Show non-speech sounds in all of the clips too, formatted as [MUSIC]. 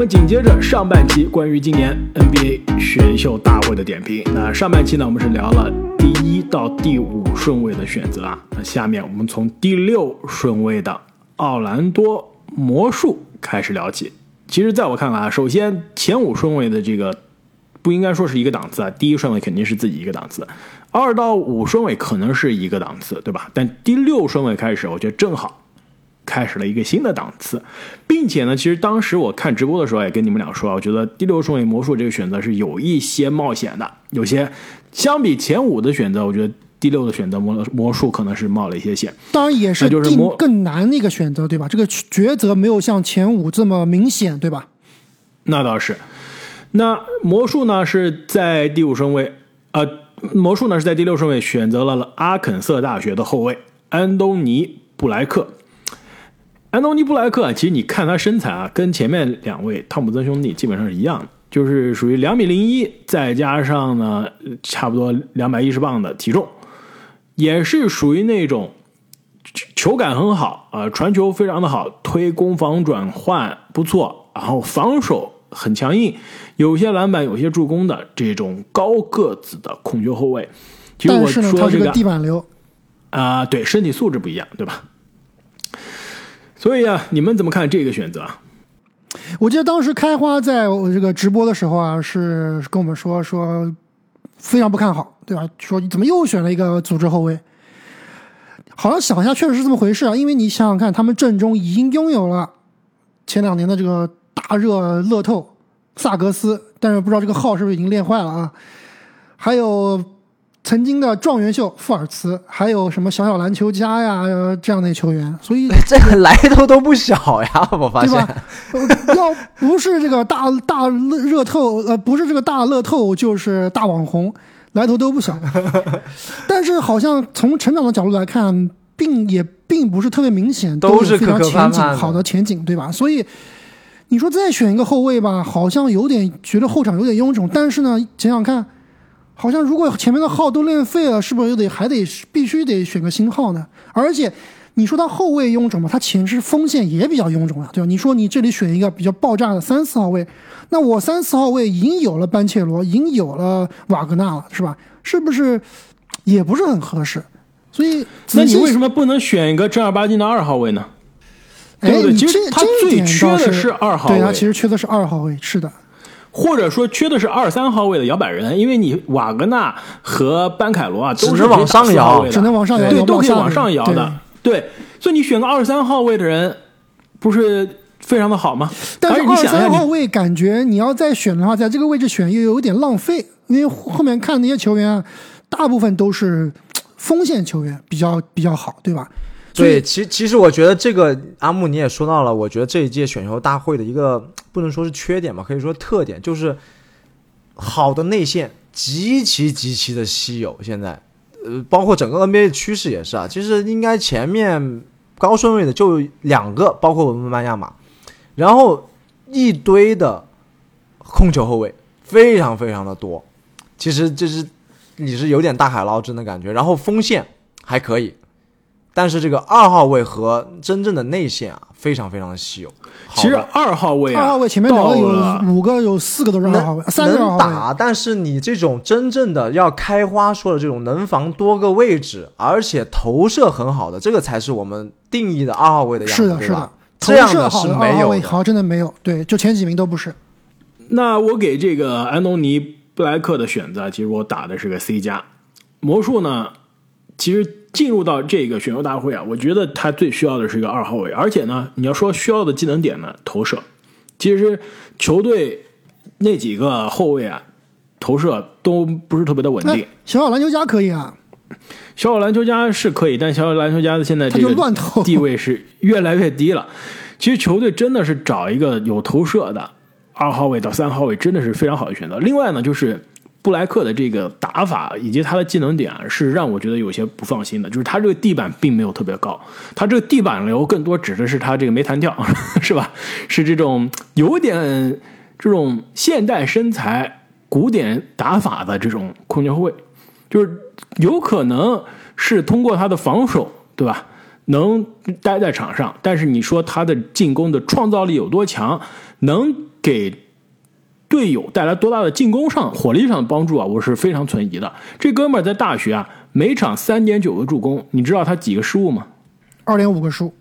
们紧接着上半期关于今年 NBA 选秀大会的点评。那上半期呢，我们是聊了第一到第五顺位的选择啊。那下面我们从第六顺位的奥兰多魔术开始聊起。其实，在我看来啊，首先前五顺位的这个不应该说是一个档次啊，第一顺位肯定是自己一个档次，二到五顺位可能是一个档次，对吧？但第六顺位开始，我觉得正好。开始了一个新的档次，并且呢，其实当时我看直播的时候也跟你们俩说，我觉得第六顺位魔术这个选择是有一些冒险的，有些相比前五的选择，我觉得第六的选择魔魔术可能是冒了一些险。当然也是就是更难的一个选择，对吧？这个抉择没有像前五这么明显，对吧？那倒是。那魔术呢是在第五顺位，呃，魔术呢是在第六顺位选择了阿肯色大学的后卫安东尼布莱克。安东尼布莱克，其实你看他身材啊，跟前面两位汤普森兄弟基本上是一样的，就是属于两米零一，再加上呢差不多两百一十磅的体重，也是属于那种球感很好啊，传球非常的好，推攻防转换不错，然后防守很强硬，有些篮板有些助攻的这种高个子的控球后卫。但是呢，他是个地板流啊，对，身体素质不一样，对吧？所以啊，你们怎么看这个选择？我记得当时开花在我这个直播的时候啊，是跟我们说说非常不看好，对吧？说怎么又选了一个组织后卫？好像想一下，确实是这么回事啊。因为你想想看，他们阵中已经拥有了前两年的这个大热乐透萨格斯，但是不知道这个号是不是已经练坏了啊？还有。曾经的状元秀富尔茨，还有什么小小篮球家呀这样的球员，所以 [LAUGHS] 这个来头都不小呀，[LAUGHS] 我发现。[LAUGHS] 要不是这个大大热透，呃，不是这个大乐透，就是大网红，来头都不小。但是好像从成长的角度来看，并也并不是特别明显，都是非常前景好的前景，对吧？所以你说再选一个后卫吧，好像有点觉得后场有点臃肿。但是呢，想想看。好像如果前面的号都练废了，是不是又得还得必须得选个新号呢？而且你说他后卫臃肿嘛，他前置锋线也比较臃肿啊，对吧？你说你这里选一个比较爆炸的三四号位，那我三四号位已经有了班切罗，已经有了瓦格纳了，是吧？是不是也不是很合适？所以那你为什么不能选一个正儿八经的二号位呢？对不对？其实他最缺的是二号位，对他其实缺的是二号位，是的。或者说缺的是二三号位的摇摆人，因为你瓦格纳和班凯罗啊都是往上摇，只能往上摇，对，都可以往上摇的，对。所以你选个二三号位的人，不是非常的好吗？但是二三号位感觉你要再选的话，在这个位置选又有点浪费，因为后面看那些球员啊，大部分都是 [TSK] 锋线球员，比较比较好，对吧？对，其其实我觉得这个阿木你也说到了，我觉得这一届选秀大会的一个不能说是缺点吧，可以说特点就是好的内线极其极其的稀有。现在，呃，包括整个 NBA 的趋势也是啊。其实应该前面高顺位的就两个，包括文班亚马，然后一堆的控球后卫非常非常的多。其实这是你是有点大海捞针的感觉。然后锋线还可以。但是这个二号位和真正的内线啊，非常非常的稀有。其实二号位，二号位前面两个有五个，有四个都是二号位，三个能打。但是你这种真正的要开花说的这种能防多个位置，而且投射很好的，这个才是我们定义的二号位的样子，是的，是的。这样的是没有，好像，真的没有。对，就前几名都不是。那我给这个安东尼布莱克的选择，其实我打的是个 C 加。魔术呢，其实。进入到这个选秀大会啊，我觉得他最需要的是一个二号位，而且呢，你要说需要的技能点呢，投射，其实球队那几个后卫啊，投射都不是特别的稳定。小小篮球家可以啊，小小篮球家是可以，但小小篮球家的现在这个地位是越来越低了。其实球队真的是找一个有投射的二号位到三号位，真的是非常好的选择。另外呢，就是。布莱克的这个打法以及他的技能点是让我觉得有些不放心的，就是他这个地板并没有特别高，他这个地板流更多指的是他这个没弹跳，[LAUGHS] 是吧？是这种有点这种现代身材、古典打法的这种控球后卫，就是有可能是通过他的防守，对吧？能待在场上，但是你说他的进攻的创造力有多强？能给队友带来多大的进攻上火力上的帮助啊，我是非常存疑的。这哥们儿在大学啊，每场三点九个助攻，你知道他几个失误吗？二点五个失误，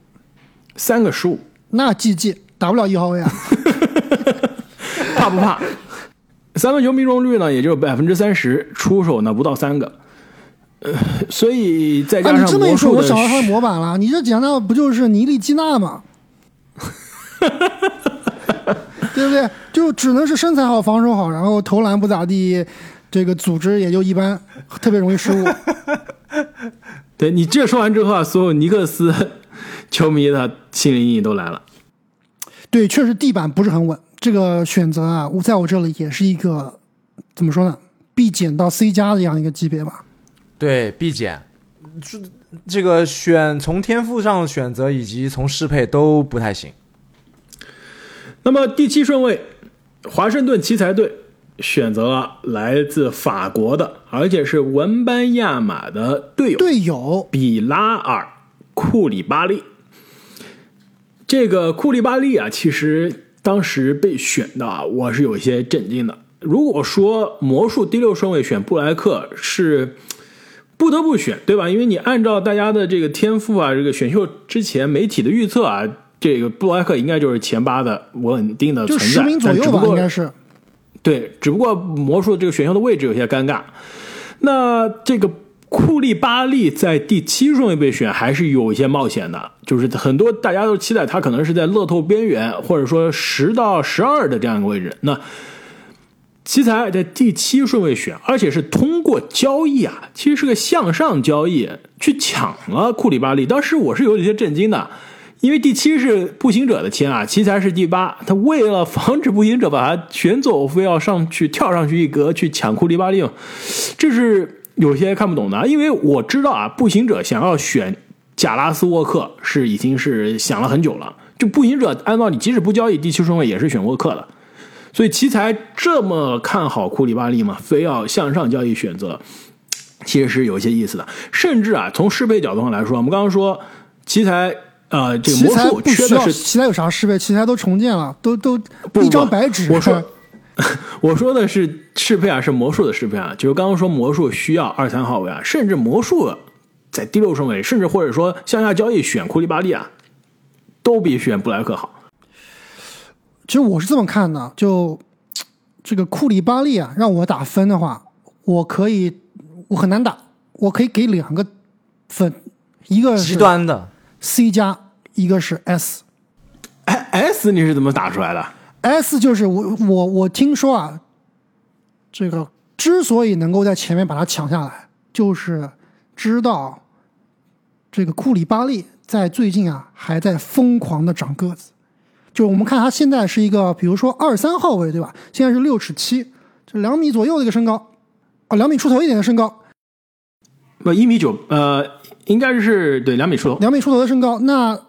三个失误，那 GG 打不了一号位啊。[LAUGHS] 怕不怕？三分球命中率呢，也就百分之三十，出手呢不到三个。呃，所以再加啊，上你这么一说，我想到他的模板了。你这讲到不就是尼利基纳吗？[LAUGHS] 对不对？就只能是身材好、防守好，然后投篮不咋地，这个组织也就一般，特别容易失误。[LAUGHS] 对你这说完之后啊，所有尼克斯 [LAUGHS] 球迷的心理阴影都来了。对，确实地板不是很稳。这个选择啊，我在我这里也是一个怎么说呢？B 减到 C 加的这样一个级别吧。对 B 减，这这个选从天赋上选择以及从适配都不太行。那么第七顺位，华盛顿奇才队选择了来自法国的，而且是文班亚马的队友队友比拉尔·库里巴利。这个库利巴利啊，其实当时被选的啊，我是有一些震惊的。如果说魔术第六顺位选布莱克是不得不选，对吧？因为你按照大家的这个天赋啊，这个选秀之前媒体的预测啊，这个布莱克应该就是前八的稳定的就存在，十名左右吧，应该是。对，只不过魔术这个选秀的位置有些尴尬。那这个库利巴利在第七顺位被选，还是有一些冒险的，就是很多大家都期待他可能是在乐透边缘，或者说十到十二的这样一个位置。那奇才在第七顺位选，而且是通过交易啊，其实是个向上交易去抢了库里巴利。当时我是有一些震惊的，因为第七是步行者的签啊，奇才是第八，他为了防止步行者把他选走，非要上去跳上去一格去抢库里巴利，这是有些看不懂的。因为我知道啊，步行者想要选贾拉斯沃克是已经是想了很久了，就步行者按道理即使不交易第七顺位也是选沃克的。所以奇才这么看好库里巴利嘛，非要向上交易选择，其实是有一些意思的。甚至啊，从适配角度上来说，我们刚刚说奇才呃，这个魔术不需要，缺的是奇才有啥适配？奇才都重建了，都都一张白纸。我说 [LAUGHS] 我说的是适配啊，是魔术的适配啊，就是刚刚说魔术需要二三号位啊，甚至魔术在第六顺位，甚至或者说向下交易选库里巴利啊，都比选布莱克好。其实我是这么看的，就这个库里巴利啊，让我打分的话，我可以，我很难打，我可以给两个分，一个极端的 C 加，一个是 S。哎，S 你是怎么打出来的？S 就是我我我听说啊，这个之所以能够在前面把它抢下来，就是知道这个库里巴利在最近啊还在疯狂的长个子。就是我们看他现在是一个，比如说二三号位对吧？现在是六尺七，这两米左右的一个身高，啊，两米出头一点的身高，不，一米九，呃，应该是对两米出头。两米出头的身高。那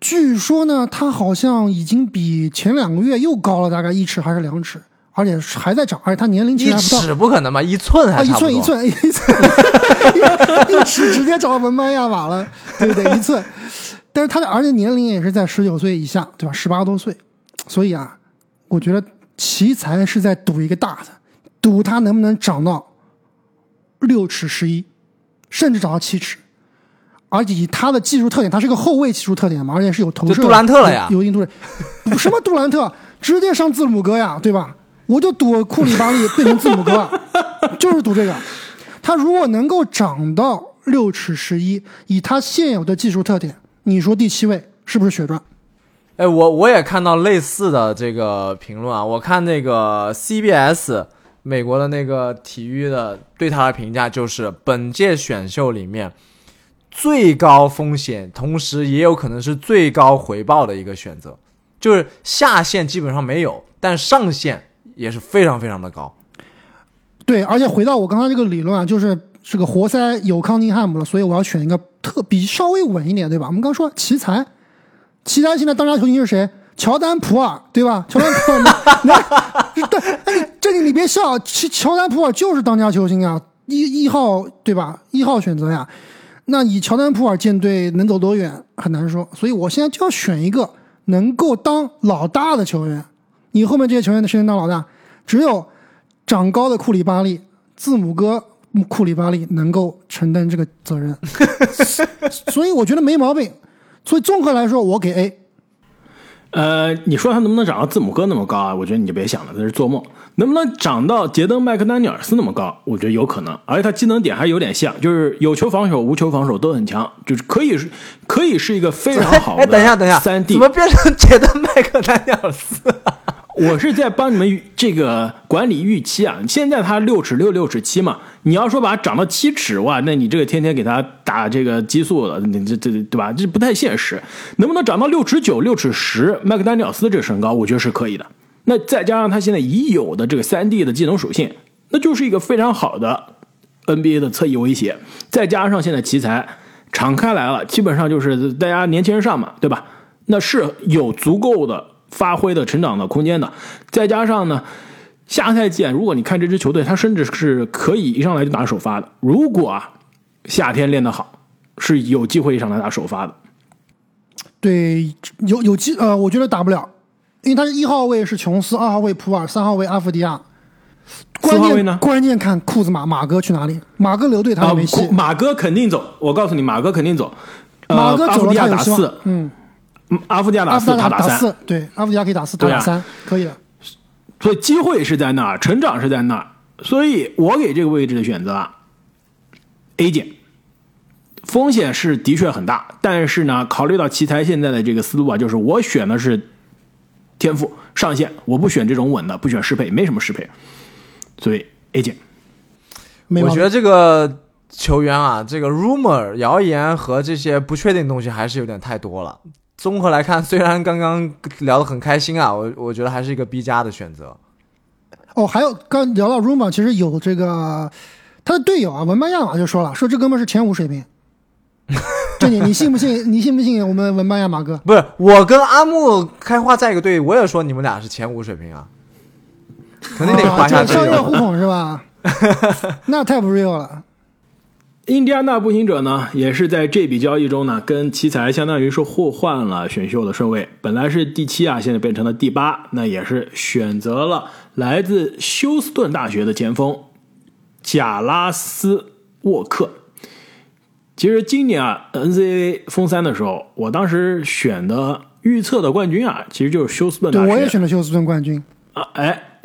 据说呢，他好像已经比前两个月又高了大概一尺还是两尺，而且还在长，而且他年龄其一实还不到。尺不可能吧？一寸啊，一还差不多。寸一寸一寸，[LAUGHS] 一尺直接找到文班亚马了，对不对？一寸，但是他的而且年龄也是在十九岁以下，对吧？十八多岁，所以啊，我觉得奇才是在赌一个大的，赌他能不能长到六尺十一，甚至长到七尺。而且以他的技术特点，他是个后卫技术特点嘛，而且是有投射，就杜兰特了呀有有一定度数。什么 [LAUGHS] 杜兰特，直接上字母哥呀，对吧？我就赌库里巴利变成字母哥，就是赌这个。他如果能够长到六尺十一，以他现有的技术特点，你说第七位是不是血赚？哎，我我也看到类似的这个评论啊，我看那个 CBS 美国的那个体育的对他的评价就是本届选秀里面最高风险，同时也有可能是最高回报的一个选择，就是下限基本上没有，但上限也是非常非常的高。对，而且回到我刚刚这个理论啊，就是这个活塞有康宁汉姆了，所以我要选一个特比稍微稳一点，对吧？我们刚说奇才，奇才现在当家球星是谁？乔丹普尔，对吧？乔丹普尔，你你对，哎，你这你别笑，乔乔丹普尔就是当家球星啊，一一号对吧？一号选择呀。那以乔丹普尔舰队能走多远很难说，所以我现在就要选一个能够当老大的球员，你后面这些球员的谁能当老大？只有长高的库里巴利、字母哥库里巴利能够承担这个责任，所以我觉得没毛病。所以综合来说，我给 A。呃，你说他能不能长到字母哥那么高啊？我觉得你就别想了，那是做梦。能不能长到杰登麦克丹尼尔斯那么高？我觉得有可能，而且他技能点还有点像，就是有球防守、无球防守都很强，就是可以是可以是一个非常好的。哎，等一下，等一下，三 D 怎么变成杰登麦克丹尼尔斯？我是在帮你们这个管理预期啊。现在他六尺六、六尺七嘛，你要说把它长到七尺哇，那你这个天天给他打这个激素了，你这这对吧？这不太现实。能不能长到六尺九、六尺十？麦克丹尼尔斯这个身高，我觉得是可以的。那再加上他现在已有的这个三 D 的技能属性，那就是一个非常好的 NBA 的侧翼威胁。再加上现在奇才敞开来了，基本上就是大家年轻人上嘛，对吧？那是有足够的。发挥的成长的空间的，再加上呢，下赛季如果你看这支球队，他甚至是可以一上来就打首发的。如果啊夏天练得好，是有机会一上来打首发的。对，有有机呃，我觉得打不了，因为他一号位是琼斯，二号位普尔，三号位阿弗迪亚。关键呢？关键看库兹马马哥去哪里？马哥留队他没戏。马哥肯定走，我告诉你，马哥肯定走。马哥走了他有希望。嗯。阿夫迪亚打四，他打三，对，阿夫迪亚可以打四，他打三，可以的。所以机会是在那儿，成长是在那儿，所以我给这个位置的选择啊 A 减，风险是的确很大，但是呢，考虑到奇才现在的这个思路啊，就是我选的是天赋上限，我不选这种稳的，不选适配，没什么适配，所以 A 减。我觉得这个球员啊，这个 rumor 谣言和这些不确定东西还是有点太多了。综合来看，虽然刚刚聊得很开心啊，我我觉得还是一个 B 加的选择。哦，还有刚聊到 Rumor，其实有这个他的队友啊，文班亚马就说了，说这哥们是前五水平。[LAUGHS] 对你你信不信？[LAUGHS] 你信不信我们文班亚马哥？不是，我跟阿木开花在一个队，我也说你们俩是前五水平啊，肯定得夸下商业互捧是吧？[LAUGHS] 那太不 real 了。印第安纳步行者呢，也是在这笔交易中呢，跟奇才相当于是互换了选秀的顺位，本来是第七啊，现在变成了第八，那也是选择了来自休斯顿大学的前锋贾拉斯沃克。其实今年啊，NCAA 封三的时候，我当时选的预测的冠军啊，其实就是休斯顿大学。我也选了休斯顿冠军啊，哎，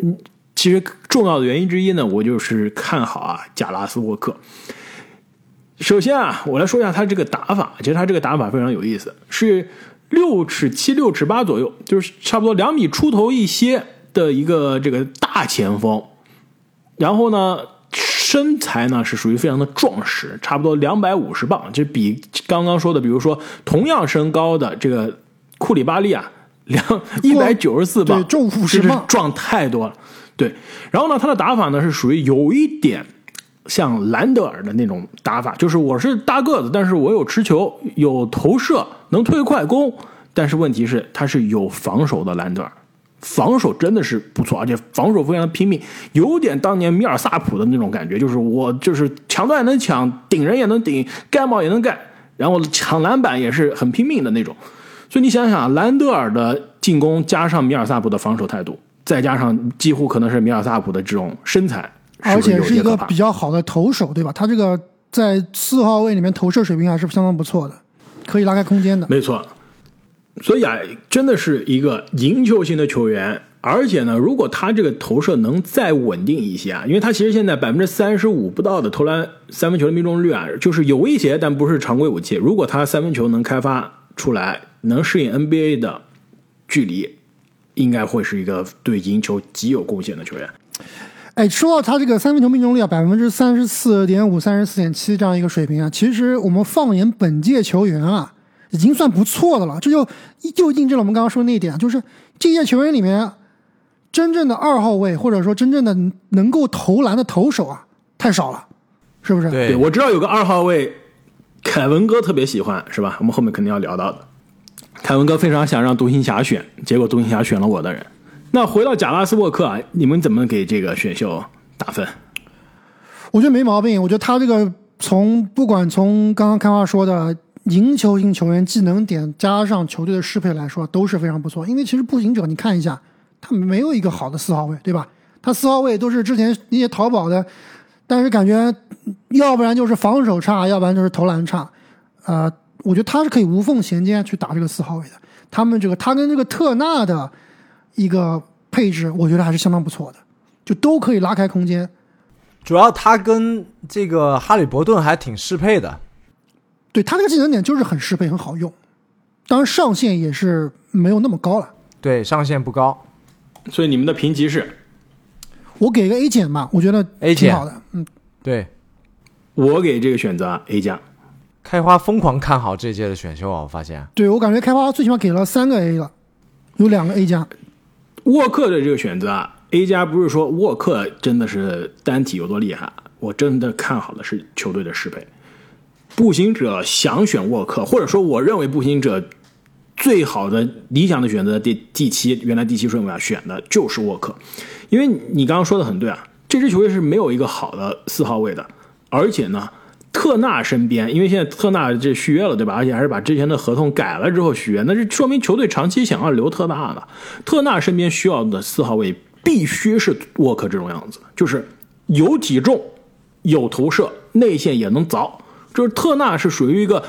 其实重要的原因之一呢，我就是看好啊贾拉斯沃克。首先啊，我来说一下他这个打法。其实他这个打法非常有意思，是六尺七、六尺八左右，就是差不多两米出头一些的一个这个大前锋。然后呢，身材呢是属于非常的壮实，差不多两百五十磅，就比刚刚说的，比如说同样身高的这个库里巴利啊，两一百九十四磅，重五十磅，壮太多了。对，然后呢，他的打法呢是属于有一点。像兰德尔的那种打法，就是我是大个子，但是我有持球、有投射、能推快攻，但是问题是他是有防守的兰德尔，防守真的是不错，而且防守非常的拼命，有点当年米尔萨普的那种感觉，就是我就是抢断也能抢，顶人也能顶，盖帽也能盖，然后抢篮板也是很拼命的那种。所以你想想，兰德尔的进攻加上米尔萨普的防守态度，再加上几乎可能是米尔萨普的这种身材。而且是一个比较好的投手，对吧？他这个在四号位里面投射水平还是相当不错的，可以拉开空间的。没错，所以啊，真的是一个赢球型的球员。而且呢，如果他这个投射能再稳定一些啊，因为他其实现在百分之三十五不到的投篮三分球的命中率啊，就是有威胁，但不是常规武器。如果他三分球能开发出来，能适应 NBA 的距离，应该会是一个对赢球极有贡献的球员。哎，说到他这个三分球命中率啊，百分之三十四点五、三十四点七这样一个水平啊，其实我们放眼本届球员啊，已经算不错的了。这就就印证了我们刚刚说的那一点，就是这届球员里面，真正的二号位或者说真正的能够投篮的投手啊，太少了，是不是？对，我知道有个二号位，凯文哥特别喜欢，是吧？我们后面肯定要聊到的。凯文哥非常想让独行侠选，结果独行侠选了我的人。那回到贾拉斯沃克啊，你们怎么给这个选秀打分？我觉得没毛病。我觉得他这个从不管从刚刚开话说的赢球型球员技能点加上球队的适配来说，都是非常不错。因为其实步行者，你看一下他没有一个好的四号位，对吧？他四号位都是之前那些淘宝的，但是感觉要不然就是防守差，要不然就是投篮差。呃，我觉得他是可以无缝衔接去打这个四号位的。他们这个他跟这个特纳的一个配置，我觉得还是相当不错的，就都可以拉开空间。主要他跟这个哈利伯顿还挺适配的。对他这个技能点就是很适配，很好用。当然上限也是没有那么高了。对，上限不高。所以你们的评级是？我给个 A 减吧，我觉得 A 挺好的。嗯，对，我给这个选择 A 加。开花疯狂看好这届的选秀啊！我发现，对我感觉开花最起码给了三个 A 了，有两个 A 加。沃克的这个选择啊，A 加不是说沃克真的是单体有多厉害，我真的看好的是球队的适配。步行者想选沃克，或者说我认为步行者最好的理想的选择第第七，原来第七顺位啊选的就是沃克，因为你刚刚说的很对啊，这支球队是没有一个好的四号位的，而且呢。特纳身边，因为现在特纳这续约了，对吧？而且还是把之前的合同改了之后续约，那是说明球队长期想要留特纳的。特纳身边需要的四号位必须是沃克这种样子，就是有体重、有投射、内线也能凿。就是特纳是属于一个，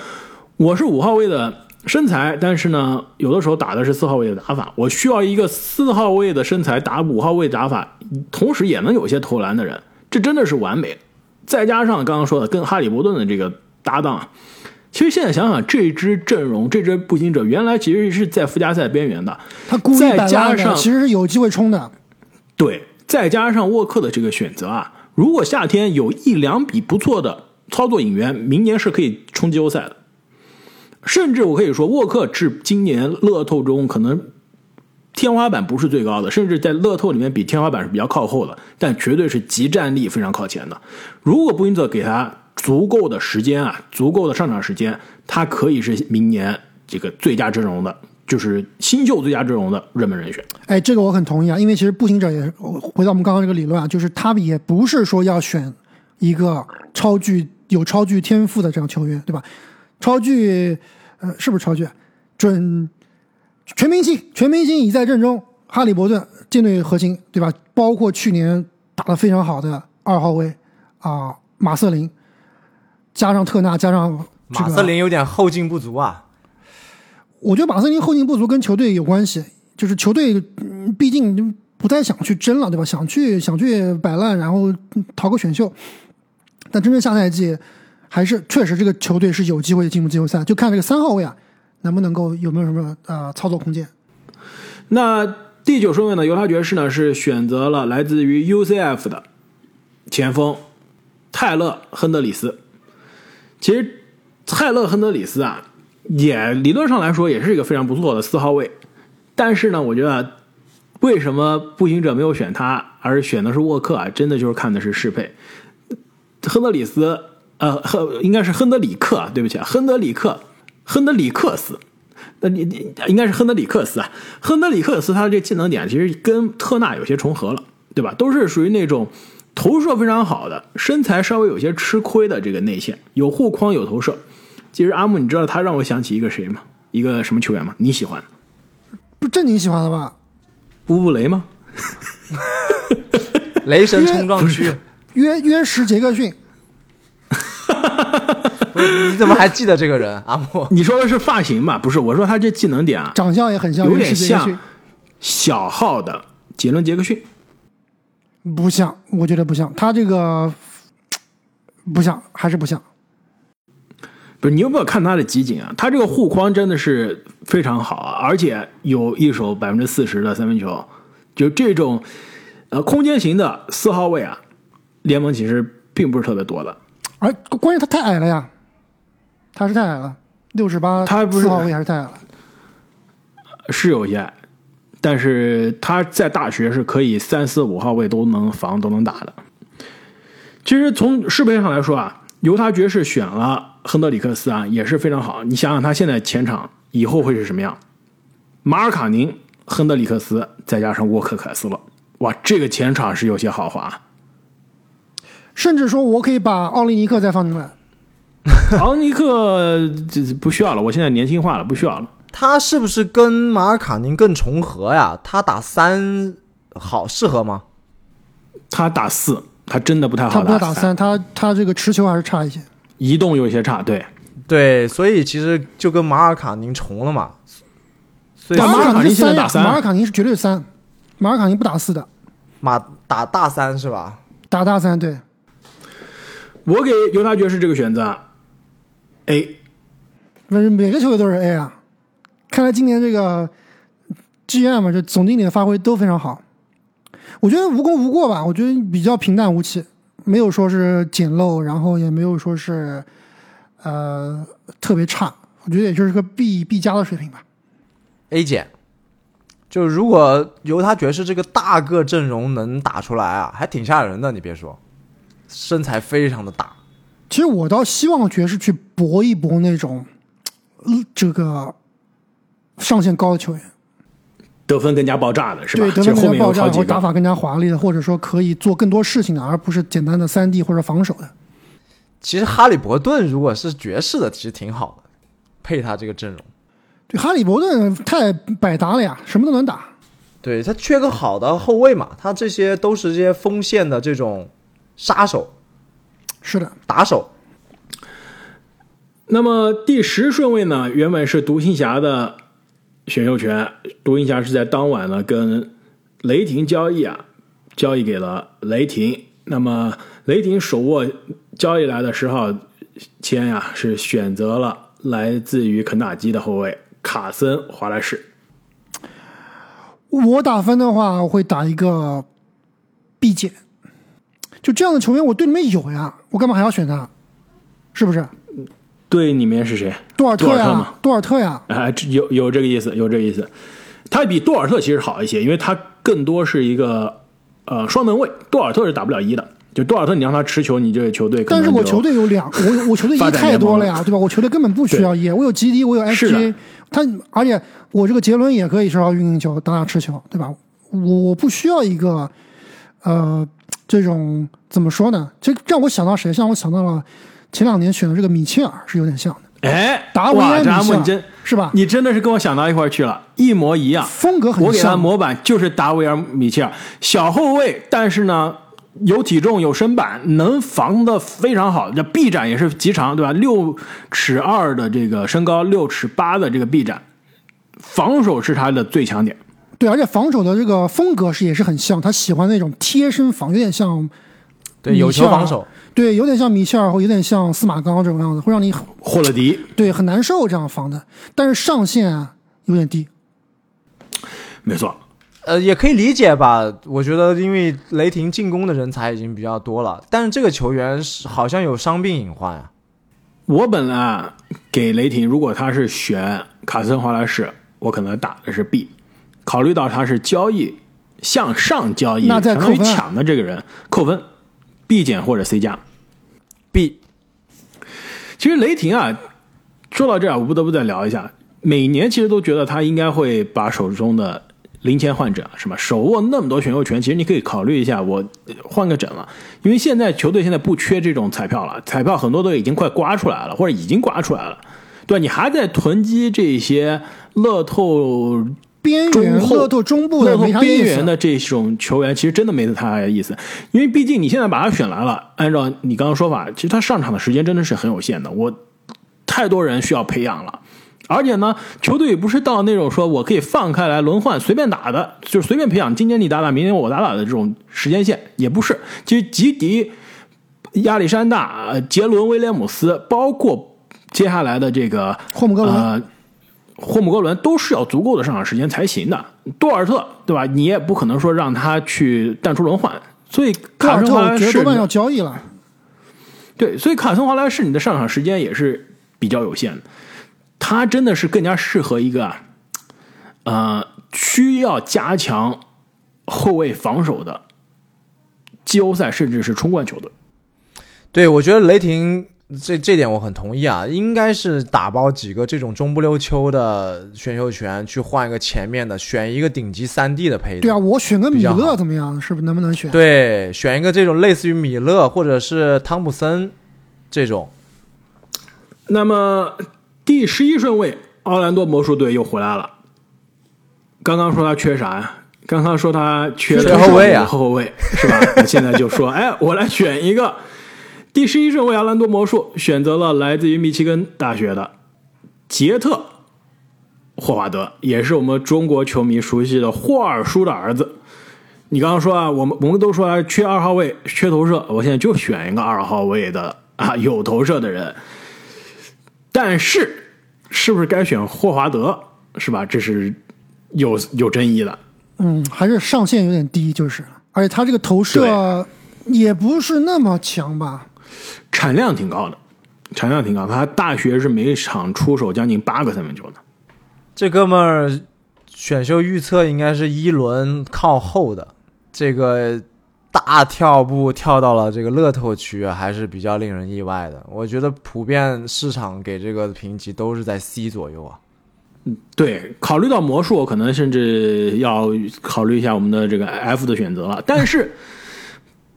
我是五号位的身材，但是呢，有的时候打的是四号位的打法，我需要一个四号位的身材打五号位打法，同时也能有些投篮的人，这真的是完美。再加上刚刚说的跟哈利伯顿的这个搭档，其实现在想想，这支阵容，这支步行者原来其实是在附加赛边缘的。他故意摆烂的，其实是有机会冲的。对，再加上沃克的这个选择啊，如果夏天有一两笔不错的操作引援，明年是可以冲季后赛的。甚至我可以说，沃克至今年乐透中可能。天花板不是最高的，甚至在乐透里面比天花板是比较靠后的，但绝对是集战力非常靠前的。如果步行者给他足够的时间啊，足够的上场时间，他可以是明年这个最佳阵容的，就是新秀最佳阵容的热门人选。哎，这个我很同意啊，因为其实步行者也回到我们刚刚这个理论啊，就是他也不是说要选一个超巨有超巨天赋的这样球员，对吧？超巨，呃，是不是超巨？准。全明星，全明星已在阵中。哈利伯顿舰队核心，对吧？包括去年打得非常好的二号位啊，马瑟林，加上特纳，加上马瑟林有点后劲不足啊。我觉得马瑟林后劲不足跟球队有关系，就是球队毕竟不太想去争了，对吧？想去想去摆烂，然后逃个选秀。但真正下赛季，还是确实这个球队是有机会进入季后赛，就看这个三号位啊。能不能够有没有什么呃操作空间？那第九顺位呢？犹他爵士呢是选择了来自于 UCF 的前锋泰勒·亨德里斯。其实泰勒·亨德里斯啊，也理论上来说也是一个非常不错的四号位。但是呢，我觉得为什么步行者没有选他，而选的是沃克啊？真的就是看的是适配。亨德里斯，呃，亨应该是亨德里克啊，对不起啊，亨德里克。亨德里克斯，那你你应该是亨德里克斯啊。亨德里克斯他的这技能点其实跟特纳有些重合了，对吧？都是属于那种投射非常好的，身材稍微有些吃亏的这个内线，有护框有投射。其实阿木，你知道他让我想起一个谁吗？一个什么球员吗？你喜欢？不正你喜欢的吧？乌布雷吗？雷神冲撞区，约约什杰克逊。[LAUGHS] 你怎么还记得这个人？阿莫，[LAUGHS] 你说的是发型吧？不是，我说他这技能点啊，长相也很像，有点像小号的杰伦·杰克逊。不像，我觉得不像，他这个不像，还是不像。不是，你有没有看他的集锦啊？他这个护框真的是非常好啊，而且有一手百分之四十的三分球，就这种呃空间型的四号位啊，联盟其实并不是特别多的。而关键他太矮了呀。他是太矮了，六十八，他不四号位还是太矮了，是有些，但是他在大学是可以三四五号位都能防都能打的。其实从适配上来说啊，犹他爵士选了亨德里克斯啊也是非常好。你想想他现在前场以后会是什么样？马尔卡宁、亨德里克斯再加上沃克凯斯了，哇，这个前场是有些豪华。甚至说我可以把奥利尼克再放进来。[LAUGHS] 奥尼克这不需要了，我现在年轻化了，不需要了。他是不是跟马尔卡宁更重合呀？他打三好适合吗？他打四，他真的不太好打他不打三，他他这个持球还是差一些。移动有些差，对。对，所以其实就跟马尔卡宁重了嘛。所以马尔卡宁现在打三马尔卡宁是绝对三，马尔卡宁不打四的，马打大三是吧？打大三对。我给犹他爵士这个选择啊，A。不是每个球队都是 A 啊。看来今年这个 GM 这总经理的发挥都非常好。我觉得无功无过吧，我觉得比较平淡无奇，没有说是简陋，然后也没有说是呃特别差，我觉得也就是个 B B 加的水平吧。A 减，就如果犹他爵士这个大个阵容能打出来啊，还挺吓人的。你别说，身材非常的大。其实我倒希望爵士去搏一搏那种，呃这个上限高的球员，得分更加爆炸的是吧？对，得分更加爆炸，好几个。或打法更加华丽的，或者说可以做更多事情的，而不是简单的三 D 或者防守的。其实哈利伯顿如果是爵士的，其实挺好的，配他这个阵容。对，哈利伯顿太百搭了呀，什么都能打。对他缺个好的后卫嘛，他这些都是这些锋线的这种杀手、是的，打手。那么第十顺位呢，原本是独行侠的选秀权，独行侠是在当晚呢跟雷霆交易啊，交易给了雷霆。那么雷霆手握交易来的十号签呀、是选择了来自于肯塔基的后卫卡森华莱士。我打分的话，我会打一个 B 减。就这样的球员，我队里面有呀，我干嘛还要选他？是不是？队里面是谁？多尔特呀多尔特呀，啊，这有有这个意思，有这个意思。他比多尔特其实好一些，因为他更多是一个呃双门卫，多尔特是打不了一的。就多尔特，你让他持球，你这个球队但是我球队有两，我我球队一太多了呀，对吧？我球队根本不需要一，我有基地，我有是的 FG，他而且我这个杰伦也可以是要运运球，打打持球，对吧？我我不需要一个呃这种怎么说呢？这让我想到谁？让我想到了前两年选的这个米切尔是有点像的，哎，达维哇，安米切尔真是吧？你真的是跟我想到一块儿去了，一模一样。风格很我给他像，模板就是达维尔·米切尔，小后卫，但是呢有体重有身板，能防的非常好，这臂展也是极长，对吧？六尺二的这个身高，六尺八的这个臂展，防守是他的最强点。对，而且防守的这个风格是也是很像，他喜欢那种贴身防，有点像对，有米切尔球防守。对，有点像米切尔或有点像司马刚这种样子，会让你霍勒迪，对很难受这样防的，但是上限啊有点低。没错，呃，也可以理解吧。我觉得，因为雷霆进攻的人才已经比较多了，但是这个球员是好像有伤病隐患啊。我本来啊给雷霆，如果他是选卡森·华莱士，我可能打的是 B。考虑到他是交易向上交易，那再相当于扣分啊抢的这个人扣分，B 减或者 C 加。B 其实雷霆啊，说到这儿，我不得不再聊一下。每年其实都觉得他应该会把手中的零钱换整，是吧？手握那么多选秀权，其实你可以考虑一下，我呃换个整了。因为现在球队现在不缺这种彩票了，彩票很多都已经快刮出来了，或者已经刮出来了，对吧？你还在囤积这些乐透边缘中后乐透中部的。边缘的这种球员，其实真的没太大意思，因为毕竟你现在把他选来了，按照你刚刚说法，其实他上场的时间真的是很有限的，我太多人需要培养了。而且呢，球队也不是到那种说我可以放开来轮换随便打的，就是随便培养，今天你打打，明天我打打的这种时间线，也不是。其实吉迪、亚历山大、呃杰伦、威廉姆斯，包括接下来的这个霍姆格伦呃，霍姆格伦都是要足够的上场时间才行的。多尔特对吧？你也不可能说让他去淡出轮换，所以多尔特卡森华莱士我觉得多半要交易了。对，所以卡森华莱士你的上场时间也是比较有限的，他真的是更加适合一个啊，呃，需要加强后卫防守的季后赛甚至是冲冠球队。对，我觉得雷霆这这点我很同意啊，应该是打包几个这种中不溜秋的选秀权，去换一个前面的，选一个顶级三 D 的配置。对啊，我选个米勒怎么样？是不是能不能选？对，选一个这种类似于米勒或者是汤普森这种。那么第十一顺位，奥兰多魔术队又回来了。刚刚说他缺啥呀？刚刚说他缺缺后卫啊后卫是吧？那现在就说，哎，我来选一个。第十一顺位，奥兰多魔术选择了来自于密歇根大学的杰特霍华德，也是我们中国球迷熟悉的霍尔叔的儿子。你刚刚说啊，我们我们都说啊，缺二号位，缺投射，我现在就选一个二号位的啊，有投射的人。但是，是不是该选霍华德？是吧？这是有有争议的。嗯，还是上限有点低，就是，而且他这个投射也不是那么强吧？产量挺高的，产量挺高。他大学是每场出手将近八个三分球的。这哥们儿选秀预测应该是一轮靠后的，这个大跳步跳到了这个乐透区，还是比较令人意外的。我觉得普遍市场给这个评级都是在 C 左右啊。对，考虑到魔术，可能甚至要考虑一下我们的这个 F 的选择了。但是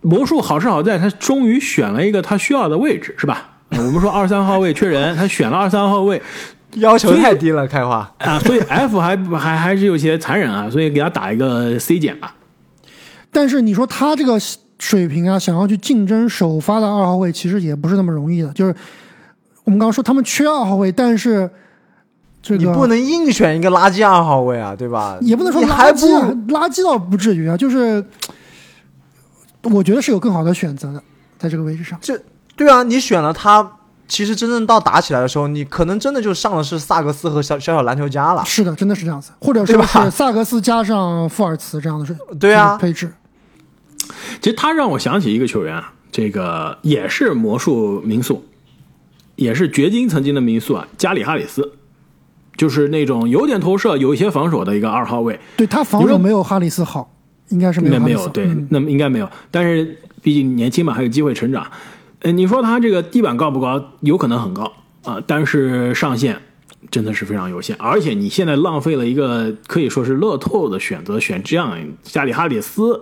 魔术好是好在，他终于选了一个他需要的位置，是吧？呃 [LAUGHS] 我们说二三号位缺人，[LAUGHS] 他选了二三号位要求太低了，开花。[LAUGHS] 啊，所以 F 还还还是有些残忍啊，所以给他打一个 C 减吧。但是你说他这个水平啊，想要去竞争首发的二号位，其实也不是那么容易的。就是我们刚刚说他们缺二号位，但是这个你不能硬选一个垃圾二号位啊，对吧？也不能说垃圾垃圾倒不至于啊，就是我觉得是有更好的选择的，在这个位置上。这对啊，你选了他，其实真正到打起来的时候，你可能真的就上的是萨格斯和小小小篮球家了。是的，真的是这样子，或者是吧说是萨格斯加上富尔茨这样的是对啊配置。其实他让我想起一个球员啊，这个也是魔术民宿，也是掘金曾经的民宿啊，加里哈里斯，就是那种有点投射、有一些防守的一个二号位。对他防守没有哈里斯好，应该是没有。对，嗯那么应该没有。但是毕竟年轻嘛，还有机会成长。呃，你说他这个地板高不高？有可能很高啊、但是上限真的是非常有限。而且你现在浪费了一个可以说是乐透的选择，选这样加里哈里斯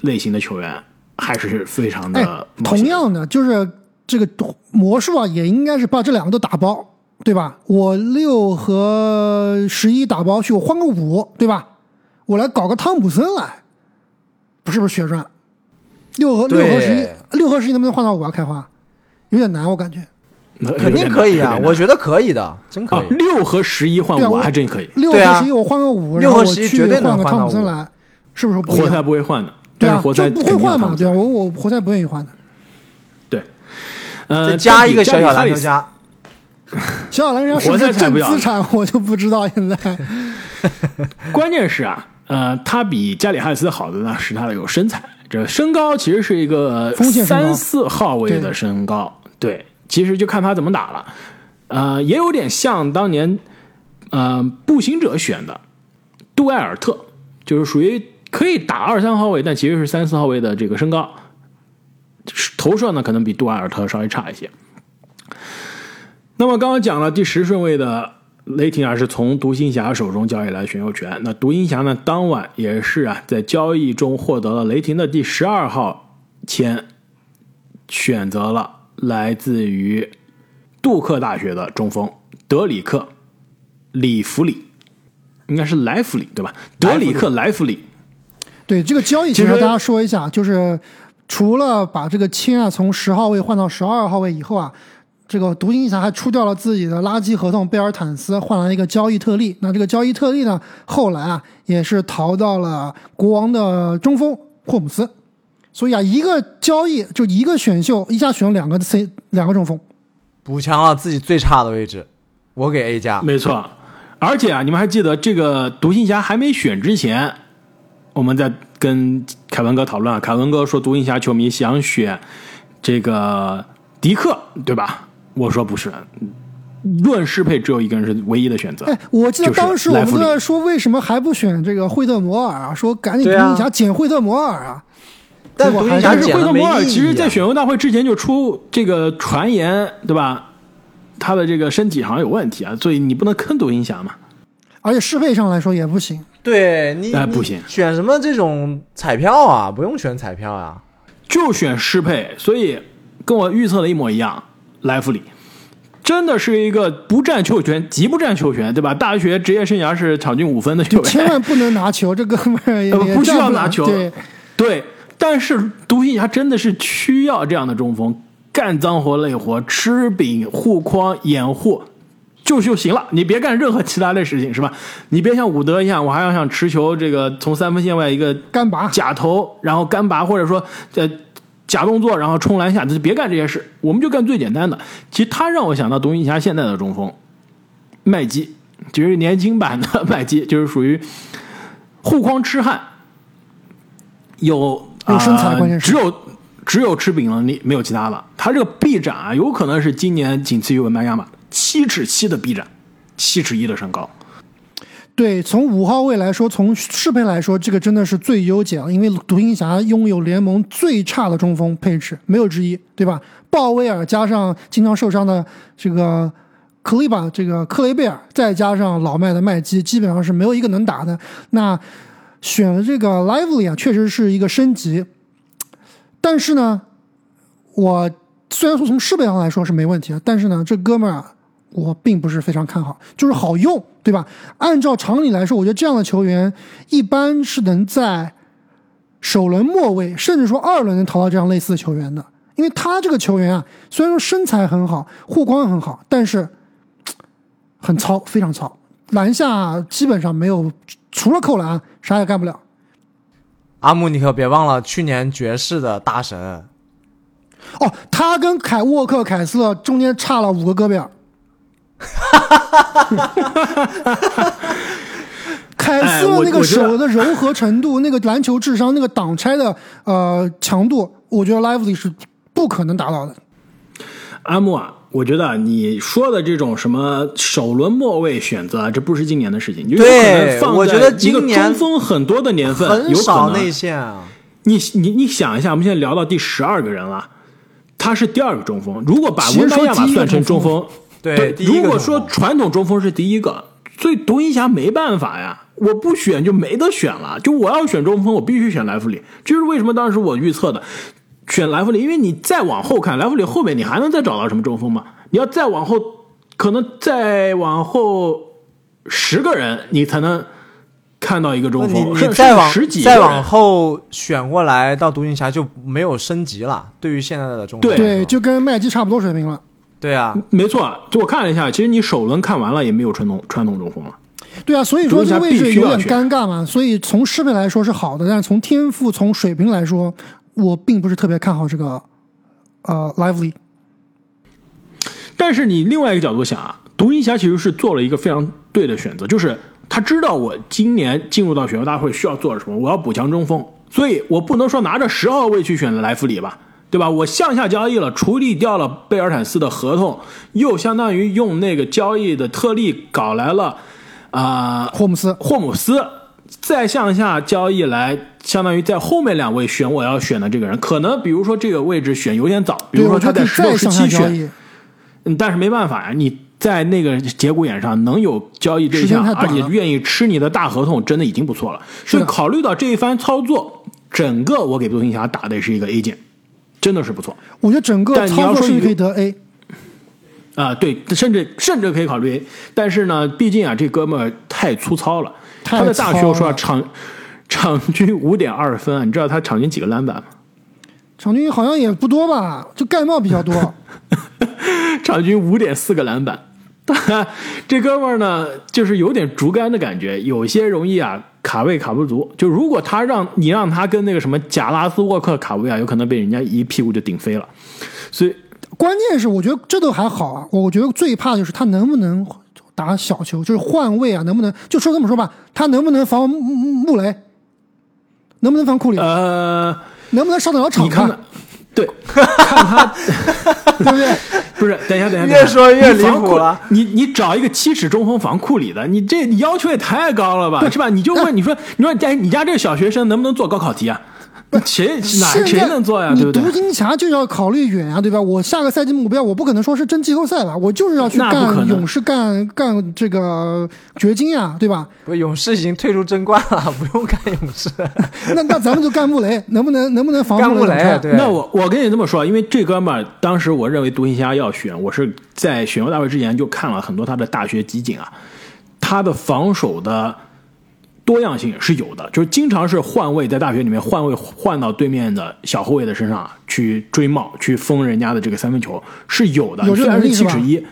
类型的球员，还是非常哎的，哎同样的，就是这个魔术啊，也应该是把这两个都打包，对吧？我六和十一打包去，我换个五，对吧？我来搞个汤普森来，不是不是血赚？六和六对和十一，六和十一能不能换到五啊？开花有点难，我感觉。肯定可以啊，我觉得可以的，真可啊以。，六和十一换五对啊我还真可以，六和十一我换个五，六和然后我去十一绝对能换个汤普森来，是不是不活塞？不会换的，对啊，塞就不会换嘛，对我我活塞不愿意换的。对，呃，再加一个小小篮球加家，小小篮人家是不是正资产，我就不知道现在。关键是啊，呃，他比加里哈里斯好的呢是他的有身材，这身高其实是一个三四号位的身高，对，其实就看他怎么打了，呃，也有点像当年呃步行者选的杜埃尔特，就是属于可以打二三号位，但其实是三四号位的这个身高，投射呢可能比杜埃尔特稍微差一些。那么刚刚讲了第十顺位的雷霆啊，是从独行侠手中交易来选秀权。那独行侠呢，当晚也是啊，在交易中获得了雷霆的第十二号签，选择了来自于杜克大学的中锋德里克·里弗里，应该是莱弗里对吧？德里克·莱弗里。对这个交易，其实其实大家说一下，就是除了把这个签啊从十号位换到十二号位以后啊，这个独行侠还出掉了自己的垃圾合同贝尔坦斯，换来一个交易特例。那这个交易特例呢，后来啊也是逃到了国王的中锋霍姆斯。所以啊，一个交易就一个选秀，一下选了两个 C 两个中锋。补强了自己最差的位置，我给 A 加。没错，而且啊，你们还记得这个独行侠还没选之前，我们在跟凯文哥讨论啊，凯文哥说独行侠球迷想选这个迪克，对吧？我说不是，论适配只有一个人是唯一的选择。哎，我记得当时我们在说，为什么还不选这个惠特摩尔啊？说赶紧独对啊行侠捡惠特摩尔啊！但是但是惠特摩尔其实，在选秀大会之前就出这个传言，对吧？他的这个身体好像有问题啊，所以你不能坑独行侠嘛。而且适配上来说也不行。对你，你哎不行选什么这种彩票啊？不用选彩票啊。就选适配，所以跟我预测的一模一样。莱弗里，真的是一个不占球权，极不占球权，对吧？大学职业生涯是场均五分的球员，千万不能拿球，这哥们儿也 [LAUGHS] 呃不需要拿球对，对，但是独行侠真的是需要这样的中锋，干脏活累活，吃饼、护框、掩护。就就行了，你别干任何其他的事情，是吧？你别像伍德一样，我还要想持球，这个从三分线外一个干拔假投，然后干拔，或者说呃假动作，然后冲篮下，就别干这些事。我们就干最简单的。其实他让我想到独行侠现在的中锋麦基，就是年轻版的麦基，[LAUGHS] 就是属于护框痴汉，有有身材呃关键是只有只有吃饼能力，没有其他了。他这个臂展啊，有可能是今年仅次于文班亚马七尺七的臂展，七尺一的身高。对，从五号位来说，从适配来说，这个真的是最优解了，因为独行侠拥有联盟最差的中锋配置，没有之一，对吧？鲍威尔加上经常受伤的这个克利巴，这个克雷贝尔，再加上老迈的麦基，基本上是没有一个能打的。那选了这个 Lively 啊，确实是一个升级，但是呢，我虽然说从设备上来说是没问题的，但是呢，这哥们儿啊，我并不是非常看好，就是好用，对吧？按照常理来说，我觉得这样的球员一般是能在首轮末位，甚至说二轮能淘到这样类似的球员的，因为他这个球员啊，虽然说身材很好，护框很好，但是 [TSK] 很糙，非常糙，篮下基本上没有，除了扣篮啥也干不了。阿姆，你可别忘了去年爵士的大神，哦，他跟凯沃克、凯斯勒中间差了五个胳膊儿。凯斯勒那个手的柔和程度，那个篮球智商，那个挡拆的呃强度，我觉得 Lively 是不可能达到的。阿木啊，我觉得啊你说的这种什么首轮末位选择啊，这不是今年的事情，就有可能放我觉得在一个今年中锋很多的年份，有可很少内线啊。你你你想一下，我们现在聊到第十二个人了，他是第二个中锋。如果把其实文班亚马算成中锋对第一个如果说传统中锋是第一个，所以独行侠没办法呀，我不选就没得选了。就我要选中锋，我必须选莱弗里。这就是为什么当时我预测的选莱弗里，因为你再往后看，莱弗里后面你还能再找到什么中锋吗？你要再往后，可能再往后十个人，你才能看到一个中锋，甚你再往甚至十几再往后选过来，到独行侠就没有升级了。对于现在的中锋来说，对，就跟麦基差不多水平了。对啊，没错，就我看了一下，其实你首轮看完了也没有传统传统中锋了。对啊，所以说这位置有点尴尬嘛。所以从适配来说是好的，但是从天赋、从水平来说，我并不是特别看好这个呃 Lively。但是你另外一个角度想啊，独行侠其实是做了一个非常对的选择，就是他知道我今年进入到选秀大会需要做什么，我要补强中锋，所以我不能说拿着十号位去选莱弗里吧，对吧？我向下交易了，处理掉了贝尔坦斯的合同，又相当于用那个交易的特例搞来了啊、霍姆斯，霍姆斯，再向下交易来，相当于在后面两位选我要选的这个人，可能比如说这个位置选有点早，比如说他在十六十七选，嗯，但是没办法呀，你在那个节骨眼上能有交易对时间象，而且愿意吃你的大合同，真的已经不错了。所以考虑到这一番操作，整个我给独行侠打的是一个 A 键，真的是不错我觉得整个操作甚可以得 A。啊、对，甚至甚至可以考虑 A，但是呢，毕竟啊，这哥们儿太粗糙了，他在大学糙了说场场均五点二分啊，你知道他场均几个篮板吗？场均好像也不多吧，就盖帽比较多。[LAUGHS] 场均五点四个篮板。[LAUGHS] 这哥们儿呢，就是有点竹竿的感觉，有些容易啊卡位卡不足。就如果他让你让他跟那个什么贾拉斯沃克卡位啊，有可能被人家一屁股就顶飞了。所以关键是我觉得这都还好啊，我觉得最怕就是他能不能打小球，就是换位啊，能不能就说这么说吧，他能不能防穆穆雷，能不能防库里，呃，能不能上得了场啊你看他，对，看他对不对？不是，等一下，等一下，越说越离谱了。你你找一个七尺中锋防库里的，你这你要求也太高了吧，是吧？你就问你说你说哎，你家这个小学生能不能做高考题啊？谁哪谁能做呀？对不对你独？行侠就要考虑远啊，对吧？我下个赛季目标，我不可能说是争季后赛吧，我就是要去干勇士干干这个掘金呀，对吧？不，勇士已经退出争冠了，[LAUGHS] 不用干勇士，那那咱们就干穆雷，能不能能不能防干穆雷。那我我跟你这么说，因为这哥们儿当时我认为独行侠要选，我是在选秀大会之前就看了很多他的大学集锦啊，他的防守的多样性是有的，就是经常是换位在大学里面换位换到对面的小后卫的身上啊去追帽去封人家的这个三分球是有的，有这能力是吧七尺一，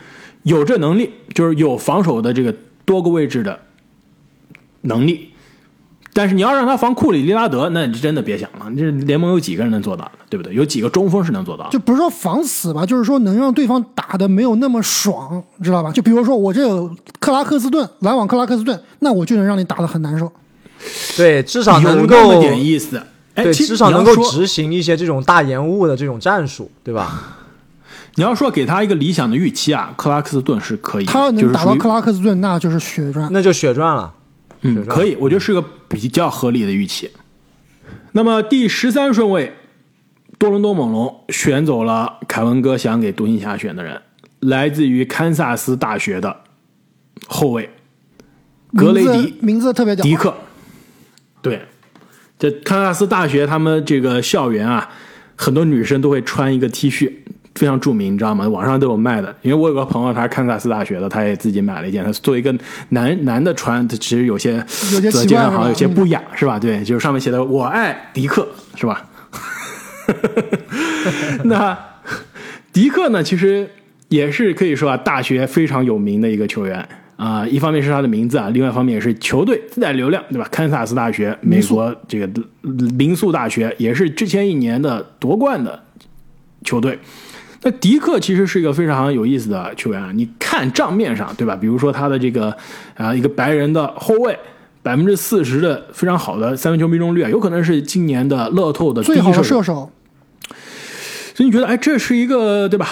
有这能力，就是有防守的这个多个位置的能力。但是你要让他防库里、利拉德，那你真的别想了。这联盟有几个人能做到的，对不对？有几个中锋是能做到的？就不是说防死吧，就是说能让对方打的没有那么爽，知道吧？就比如说我这有克拉克斯顿篮网克拉克斯顿，那我就能让你打的很难受。对，至少有能那么够点意思。哎，对，至少能够执行一些这种大延误的这种战术，对吧？[LAUGHS] 你要说给他一个理想的预期啊，克拉克斯顿是可以，他要能打到克拉克斯顿，那就是血赚。那就血赚了。嗯，可以，我觉得是个比较合理的预期。那么第十三顺位，多伦多猛龙选走了凯文哥想给独行侠选的人，来自于堪萨斯大学的后卫格雷迪名字名字特别屌，迪克。对，这堪萨斯大学他们这个校园啊，很多女生都会穿一个 T 恤，非常著名，你知道吗？网上都有卖的。因为我有个朋友，他是堪萨斯大学的，他也自己买了一件。他作为一个男男的穿，他其实有些有些好像有些不雅，是吧？对，就是上面写的“我爱迪克”，是吧？[LAUGHS] 那迪克呢，其实也是可以说啊，大学非常有名的一个球员啊、一方面是他的名字啊，另外一方面也是球队自带流量，对吧？堪萨斯大学，美国这个民宿大学，也是之前一年的夺冠的球队。那迪克其实是一个非常有意思的球员啊，你看账面上，对吧？比如说他的这个啊、一个白人的后卫，百分之四十的非常好的三分球命中率啊，有可能是今年的乐透的最好的射手。所以你觉得，哎，这是一个对吧？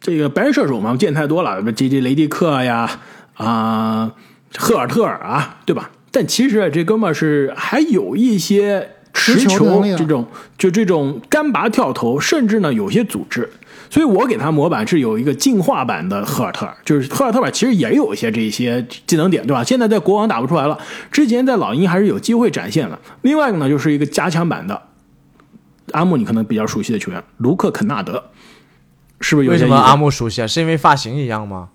这个白人射手嘛，见太多了，什么 J J 雷迪克呀，啊、赫尔特尔啊，对吧？但其实啊这哥们儿是还有一些持持球这种，就这种干拔跳投，甚至呢有些组织。所以我给他模板是有一个进化版的赫尔特尔，就是赫尔特尔其实也有一些这些技能点，对吧？现在在国王打不出来了，之前在老鹰还是有机会展现的。另外一个呢，就是一个加强版的阿木，你可能比较熟悉的球员卢克肯纳德，是不是有些为什么阿木熟悉啊？是因为发型一样吗？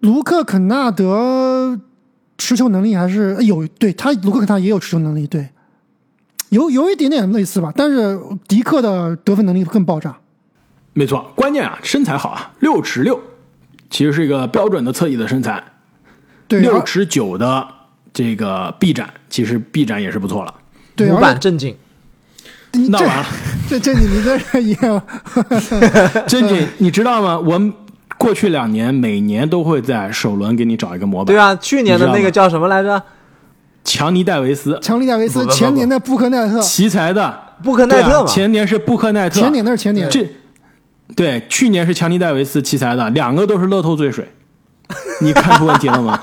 卢克肯纳德持球能力还是呃有，对他卢克肯纳德也有持球能力，对，有有一点点类似吧，但是迪克的得分能力更爆炸。没错，关键啊，身材好啊，六尺六，其实是一个标准的侧翼的身材，对，而六尺九的这个臂展，其实臂展也是不错了。对，模而且板正经，你这那完了，[LAUGHS] 这这你你这也正经，[LAUGHS] [LAUGHS] 你知道吗？我们过去两年每年都会在首轮给你找一个模板。对啊，去年的那个叫什么来着？强尼戴维斯，强尼戴维斯前年的布克奈特，奇才的布克奈特。前年是布克奈特，前年那是前年，这对，去年是强尼戴维斯奇才的，两个都是乐透最水。你看出问题了吗？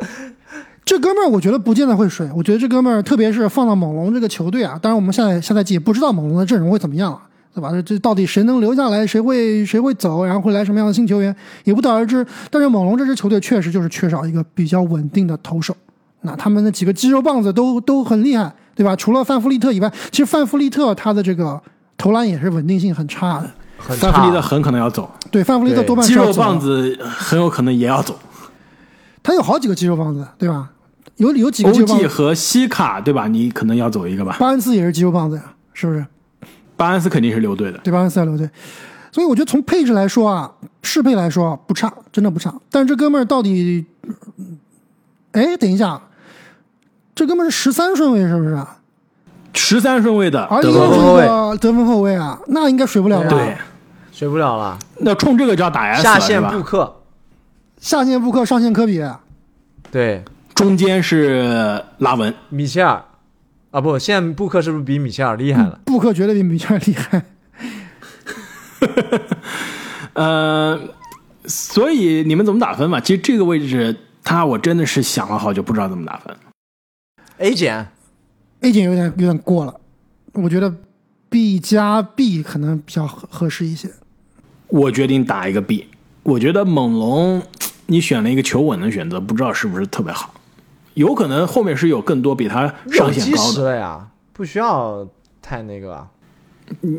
[LAUGHS] 这哥们儿我觉得不见得会水，我觉得这哥们儿特别是放到猛龙这个球队啊，当然我们下下赛季也不知道猛龙的阵容会怎么样啊，对吧？这到底谁能留下来，谁会谁会走，然后会来什么样的新球员也不得而知。但是猛龙这支球队确实就是缺少一个比较稳定的投手，那他们那几个肌肉棒子都都很厉害，对吧？除了范弗利特以外，其实范弗利特他的这个投篮也是稳定性很差的。很范弗利特，很可能要走，对，范弗利特多半肌肉是要走的棒子很有可能也要走。他有好几个肌肉棒子，对吧？有有几个肌肉棒 OG，和西卡对吧？你可能要走一个吧。巴恩斯也是肌肉棒子呀，是不是？巴恩斯肯定是留队的。对巴恩斯要留队，所以我觉得从配置来说啊，适配来说啊不差，真的不差。但是这哥们儿到底，哎，等一下，这哥们儿是十三顺位是不是啊？十三顺位的而且得分后卫，得分后卫啊，那应该水不了吧？对，水不了了。那冲这个就要打 S 了下线布？克，下线布克，上线科比，对，中间是拉文，米切尔，啊不，现在布克是不是比米切尔厉害了？布克绝对比米切尔厉害。[LAUGHS] 呃，所以你们怎么打分嘛？其实这个位置，他我真的是想了好久，不知道怎么打分。A 减，A 减有点有点过了，我觉得 B 加 B 可能比较合合适一些。我决定打一个 B。我觉得猛龙，你选了一个求稳的选择，不知道是不是特别好。有可能后面是有更多比他上限高的。了呀，不需要太那个啊。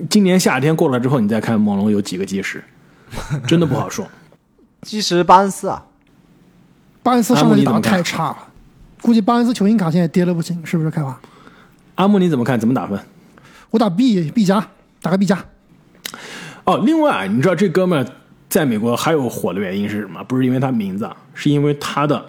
今年夏天过了之后，你再看猛龙有几个基石，真的不好说。[LAUGHS] 基石巴恩斯啊，巴恩斯上个季打得阿姆你怎么看太差了，估计巴恩斯球星卡现在跌的不行，是不是开花？阿木你怎么看？怎么打分？我打 B B 加，打个 B 加。哦，另外啊，你知道这哥们在美国还有火的原因是什么？不是因为他名字啊，是因为他的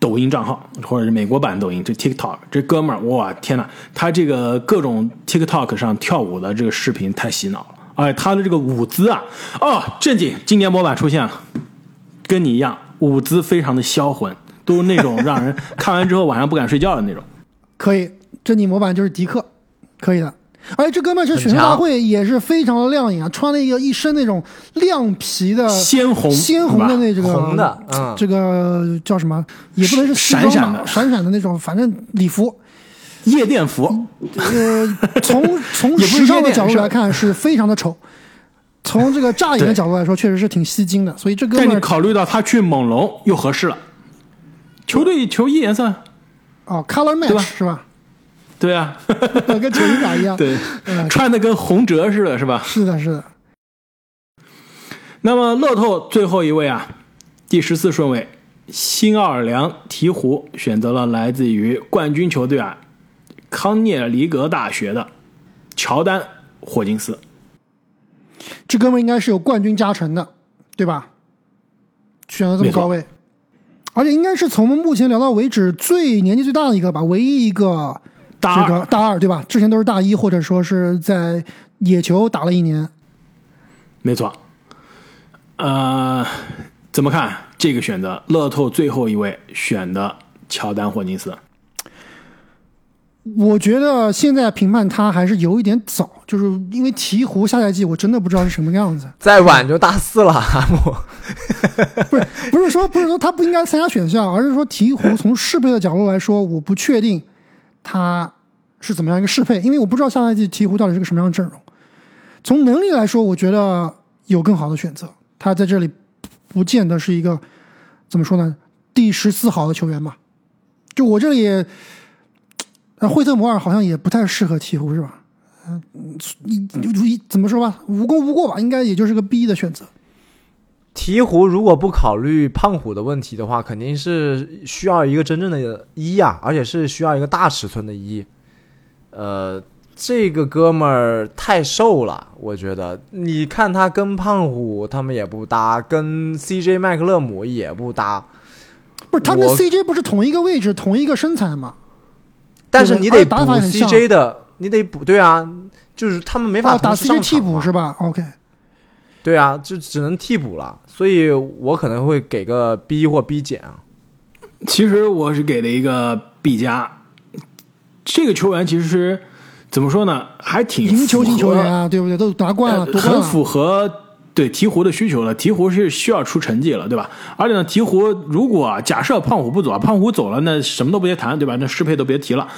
抖音账号，或者是美国版抖音，这 TikTok。这哥们儿，哇，天呐，他这个各种 TikTok 上跳舞的这个视频太洗脑了。哎，他的这个舞姿啊，哦，正经，今年模板出现了，跟你一样，舞姿非常的销魂，都是那种让人看完之后晚上不敢睡觉的那种。[LAUGHS] 可以，这你模板就是迪克，可以的。而且这哥们儿其实选秀大会也是非常的亮眼啊，穿了一个一身那种亮皮的鲜红鲜红的那这个红的嗯。这个叫什么？也不能是闪闪的。闪闪的那种，反正礼服。夜店服，呃，从 [LAUGHS] 从时尚的角度来看是非常的丑，从这个乍眼的角度来说确实是挺吸睛的，所以这哥们儿但你考虑到他去猛龙又合适了，球队球衣颜色，哦，color match 是吧？对啊，[LAUGHS] 跟球衣卡一样。对，嗯，穿的跟洪哲似的，是吧？是的，是的。那么乐透最后一位啊，第十四顺位，新奥尔良鹈鹕选择了来自于冠军球队啊康涅狄格大学的乔丹霍金斯。这哥们应该是有冠军加成的，对吧？选择这么高位，而且应该是从目前聊到为止最年纪最大的一个吧，唯一一个大二这个大二，对吧？之前都是大一，或者说是在野球打了一年。没错，呃，怎么看这个选择？乐透最后一位选的乔丹霍金斯。我觉得现在评判他还是有一点早，就是因为鹈鹕下赛季我真的不知道是什么样子。再晚就大四了，阿木。[LAUGHS] 不是不是说不是说他不应该参加选项，而是说鹈鹕从适配的角度来说，我不确定他是怎么样一个适配，因为我不知道下赛季鹈鹕到底是个什么样的阵容。从能力来说，我觉得有更好的选择，他在这里不见得是一个怎么说呢，第十四好的球员吧。就我这里，那，惠特摩尔好像也不太适合鹈鹕，是吧？嗯，一一怎么说吧，无功无过吧，应该也就是个 B 的选择。鹈鹕如果不考虑胖虎的问题的话，肯定是需要一个真正的一啊，而且是需要一个大尺寸的一。呃，这个哥们儿太瘦了，我觉得。你看他跟胖虎他们也不搭，跟 CJ 麦克勒姆也不搭。不是他跟 CJ 不是同一个位置、同一个身材吗？但是你得补 CJ 的，你得补，对啊，就是他们没法哦，打 CJ 替补是吧？OK，对啊，就只能替补了，所以我可能会给个 B 或 B 减啊。其实我是给了一个 B 加。这个球员其实怎么说呢，还挺赢球型球员啊，对不对？都拿冠了，呃夺冠。很符合对鹈鹕的需求了。鹈鹕是需要出成绩了，对吧？而且呢，鹈鹕如果啊假设胖虎不走啊，胖虎走了，那什么都别谈，对吧？那适配都别提了。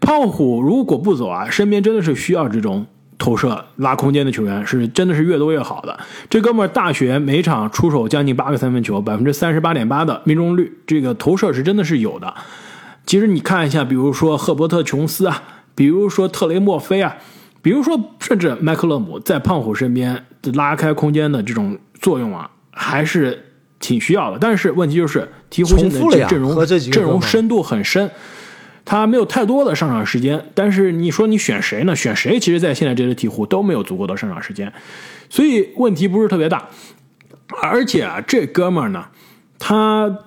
胖虎如果不走啊，身边真的是需要这种投射拉空间的球员，是真的是越多越好的。这哥们儿大学每场出手将近八个三分球，百分之三十八点八的命中率，这个投射是真的是有的。其实你看一下，比如说赫伯特·琼斯啊，比如说特雷莫菲啊，比如说甚至麦克勒姆在胖虎身边拉开空间的这种作用啊，还是挺需要的。但是问题就是鹈鹕现在阵容阵容深度很深，他没有太多的上场时间。但是你说你选谁呢？选谁？其实，在现在这支鹈鹕都没有足够的上场时间，所以问题不是特别大。而且啊，这哥们儿呢，他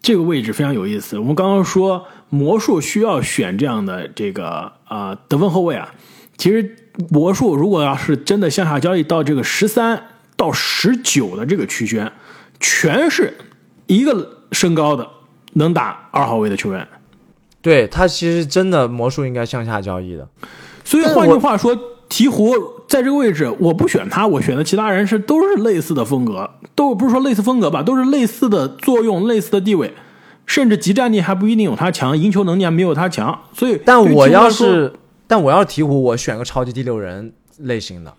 这个位置非常有意思。我们刚刚说魔术需要选这样的这个啊、得分后卫啊，其实魔术如果要是真的向下交易到这个十三到十九的这个区间，全是一个身高的能打二号位的球员。对他其实真的魔术应该向下交易的。所以换句话说，鹈鹕在这个位置，我不选他，我选的其他人是都是类似的风格，都不是说类似风格吧，都是类似的作用、类似的地位，甚至集战力还不一定有他强，赢球能力还没有他强。所以，但我要是，但我要是鹈鹕，我选个超级第六人类型的。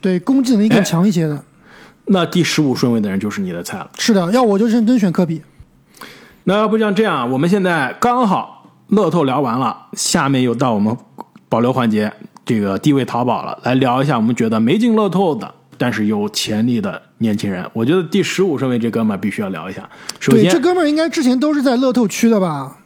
对，攻击能力更强一些的。[COUGHS] 那第十五顺位的人就是你的菜了。是的，要我就认真选科比。那要不像这样，我们现在刚好乐透聊完了，下面又到我们保留环节，这个低位淘宝了，来聊一下我们觉得没进乐透的，但是有潜力的年轻人。我觉得第十五顺位这哥们儿必须要聊一下。首对，先，这哥们儿应该之前都是在乐透区的吧？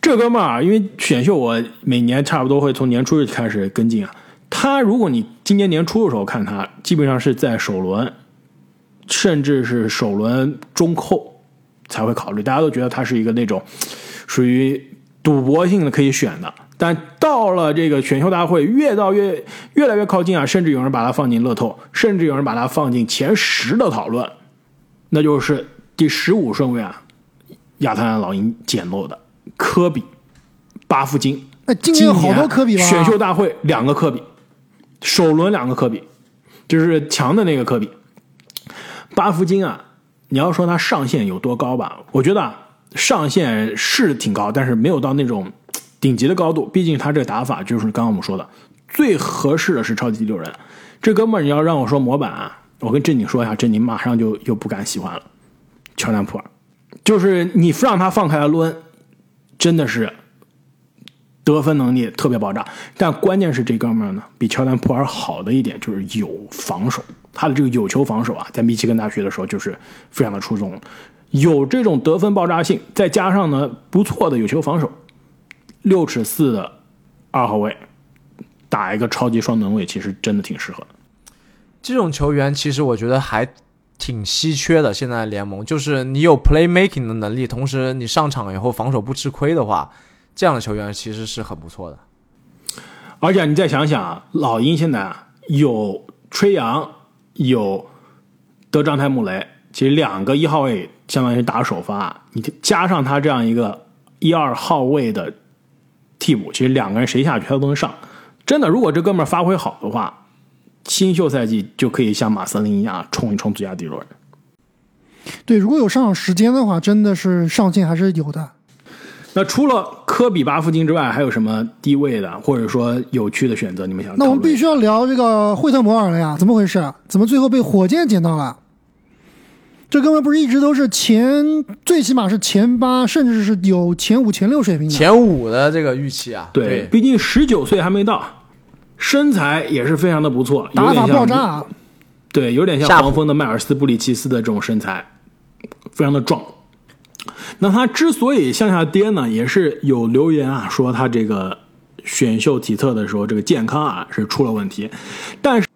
这哥们儿啊，因为选秀我每年差不多会从年初就开始跟进啊。他如果你今年年初的时候看他，基本上是在首轮，甚至是首轮中后才会考虑。大家都觉得他是一个那种属于赌博性的可以选的，但到了这个选秀大会，越到越越来越靠近啊，甚至有人把它放进乐透，甚至有人把它放进前十的讨论，那就是第十五顺位啊，亚特兰大老鹰捡漏的科比、巴夫金。那，今年有好多科比吧？选秀大会两个科比，首轮两个科比，就是强的那个科比。巴夫金啊，你要说他上限有多高吧？我觉得啊，上限是挺高，但是没有到那种顶级的高度。毕竟他这个打法就是刚刚我们说的，最合适的是超级第六人。这哥们儿你要让我说模板啊，我跟正经说一下，正经马上就又不敢喜欢了。乔丹普尔，就是你让他放开了抡，真的是得分能力特别爆炸，但关键是这哥们儿呢，比乔丹普尔好的一点就是有防守，他的这个有球防守啊，在密歇根大学的时候就是非常的出众，有这种得分爆炸性，再加上呢不错的有球防守，六尺四的二号位打一个超级双能位，其实真的挺适合的。这种球员其实我觉得还挺稀缺的。现在联盟就是你有 playmaking 的能力，同时你上场以后防守不吃亏的话，这样的球员其实是很不错的。而且你再想想啊，老鹰现在啊有吹杨，有德章泰穆雷，其实两个一号位相当于打首发，你加上他这样一个一二号位的替补，其实两个人谁下去他都能上。真的，如果这哥们儿发挥好的话，新秀赛季就可以像马瑟林一样冲一冲最佳第六人。对，如果有上场时间的话，真的是上限还是有的。那除了科比、巴夫金之外，还有什么低位的或者说有趣的选择？你们想？那我们必须要聊这个惠特摩尔了呀，怎么回事？怎么最后被火箭捡到了？这哥们不是一直都是前，最起码是前八，甚至是有前五、前六水平的。前五的这个预期啊，对，对，毕竟十九岁还没到，身材也是非常的不错，有打法点像爆炸啊，对，有点像黄蜂的迈尔斯布里奇斯的这种身材，非常的壮。那他之所以向下跌呢，也是有留言啊说他这个选秀体测的时候这个健康啊是出了问题，但是。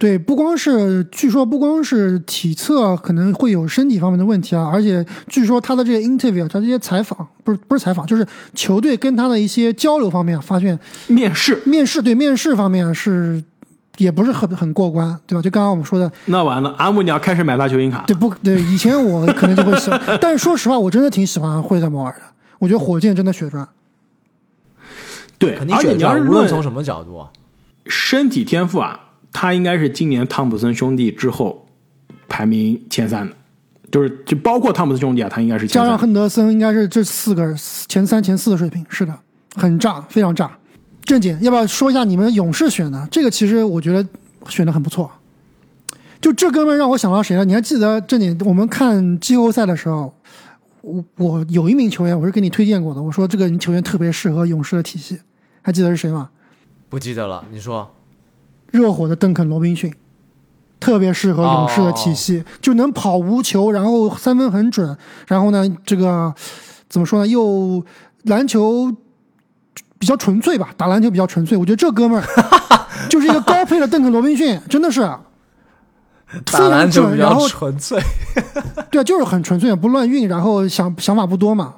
对，不光是据说不光是体测可能会有身体方面的问题啊，而且据说他的这个 interview，他这些采访不是不是采访，就是球队跟他的一些交流方面，发现面试面试对面试方面是也不是很很过关，对吧？就刚刚我们说的，那完了，阿木你要开始买大球星卡。对不对？以前我可能就会喜欢，但是说实话，我真的挺喜欢惠特摩尔的，我觉得火箭真的血赚。对，肯定而且你要是论从什么角度啊，身体天赋啊，他应该是今年汤普森兄弟之后排名前三的，就是就包括汤普森兄弟啊，他应该是加上。亨德森，应该是这四个前三、前四的水平。是的，很炸，非常炸。正经，要不要说一下你们勇士选的？这个其实我觉得选的很不错。就这哥们让我想到谁了？你还记得正经？我们看季后赛的时候，我我有一名球员，我是给你推荐过的。我说这个球员特别适合勇士的体系，还记得是谁吗？不记得了。你说热火的邓肯·罗宾逊，特别适合勇士的体系，就能跑无球，然后三分很准，然后呢，这个怎么说呢？又篮球比较纯粹吧，打篮球比较纯粹。我觉得这哥们儿 [LAUGHS] 就是一个高配的邓肯·罗宾逊，真的是 [LAUGHS] 打篮球比较纯粹，[LAUGHS] 对啊，就是很纯粹，不乱运，然后想想法不多嘛。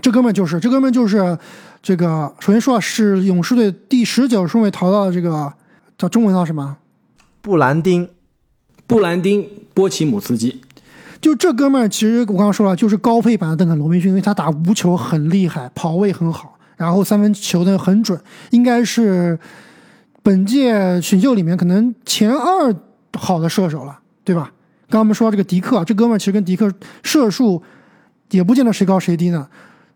这哥们儿就是，这哥们儿就是这个。首先说啊，是勇士队第十九顺位淘到的这个叫中文叫什么？布兰丁布兰丁·波奇姆斯基，就这哥们儿，其实我刚刚说了，就是高配版的邓肯·罗宾逊，因为他打无球很厉害，跑位很好，然然后三分球的很准，应该是本届选秀里面可能前二好的射手了，对吧？刚刚我们说到这个迪克，这哥们儿其实跟迪克射术也不见得谁高谁低呢。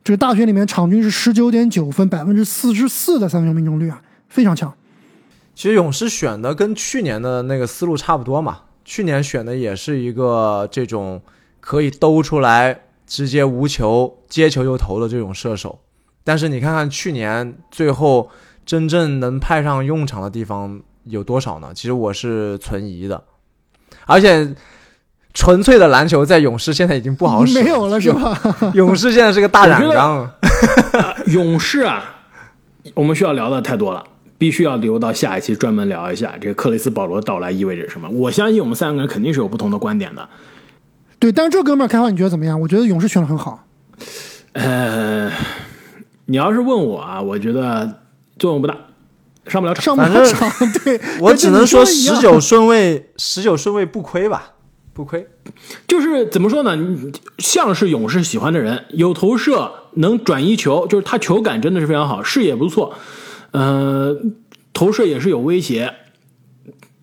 这个大学里面场均是十九点九分，百分之四十四的三分球命中率啊，非常强。其实勇士选的跟去年的那个思路差不多嘛，去年选的也是一个这种可以兜出来直接无球接球就投的这种射手，但是你看看去年最后真正能派上用场的地方有多少呢？其实我是存疑的，而且纯粹的篮球在勇士现在已经不好使，没有了是吧？[LAUGHS] 勇士现在是个大染缸。[LAUGHS] 勇士啊，我们需要聊的太多了，必须要留到下一期专门聊一下这个克里斯保罗到来意味着什么。我相信我们三个人肯定是有不同的观点的。对，但是这哥们儿开花你觉得怎么样？我觉得勇士选的很好。呃，你要是问我啊，我觉得作用不大，上不了场。上不了场，对我只能说十十九顺位，十九顺位不亏吧，不亏。就是怎么说呢？像是勇士喜欢的人，有投射，能转移球，就是他球感真的是非常好，视野不错，呃，投射也是有威胁。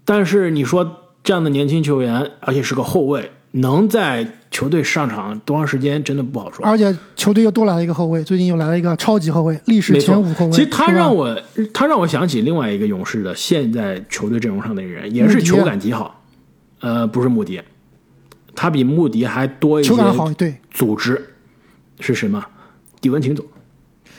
但是你说这样的年轻球员，而且是个后卫，能在球队上场多长时间，真的不好说。而且球队又多来了一个后卫，最近又来了一个超级后卫，历史前五后卫。其实他让我，他让我想起另外一个勇士的现在球队阵容上的人，也是球感极好。呃，不是穆迪，他比穆迪还多一些球感好，对，组织是什么？迪文琴走。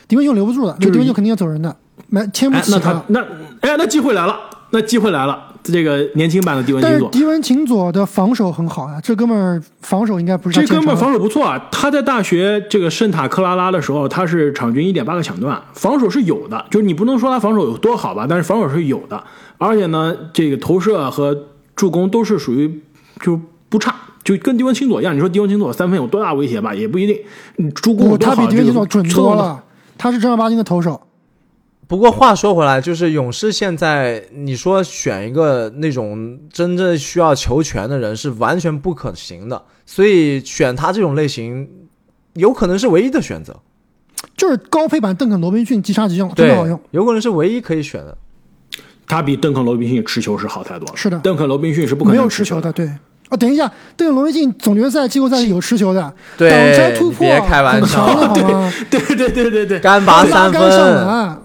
迪文就留不住了，就是迪文秀肯定要走人的，没签不哎，起那他了。那哎，那机会来了，那机会来了。这个年轻版的迪文但琴佐，是迪文琴佐的防守很好呀，这哥们儿防守应该不是这哥们儿防守不错啊。他在大学这个圣塔克拉拉的时候，他是场均一点八个抢断，防守是有的。就是你不能说他防守有多好吧，但是防守是有的。而且呢，这个投射和助攻都是属于就不差，就跟迪文琴佐一样。你说迪文琴佐三分有多大威胁吧，也不一定。你助攻他比迪文琴佐准多了，他是正儿八经的投手。不过话说回来，就是勇士现在你说选一个那种真正需要球权的人是完全不可行的，所以选他这种类型有可能是唯一的选择，就是高配版邓肯·罗宾逊，即杀即用，真对的好用。，有可能是唯一可以选的。他比邓肯罗宾逊持球是好太多了。是的邓肯罗宾逊是不可能没有持球的，对。哦，等一下，邓肯·罗宾逊总决赛、季后赛是有持球的，对挡拆突破，别开玩笑？[LAUGHS] 对对对对对，干拔拉三分，篮，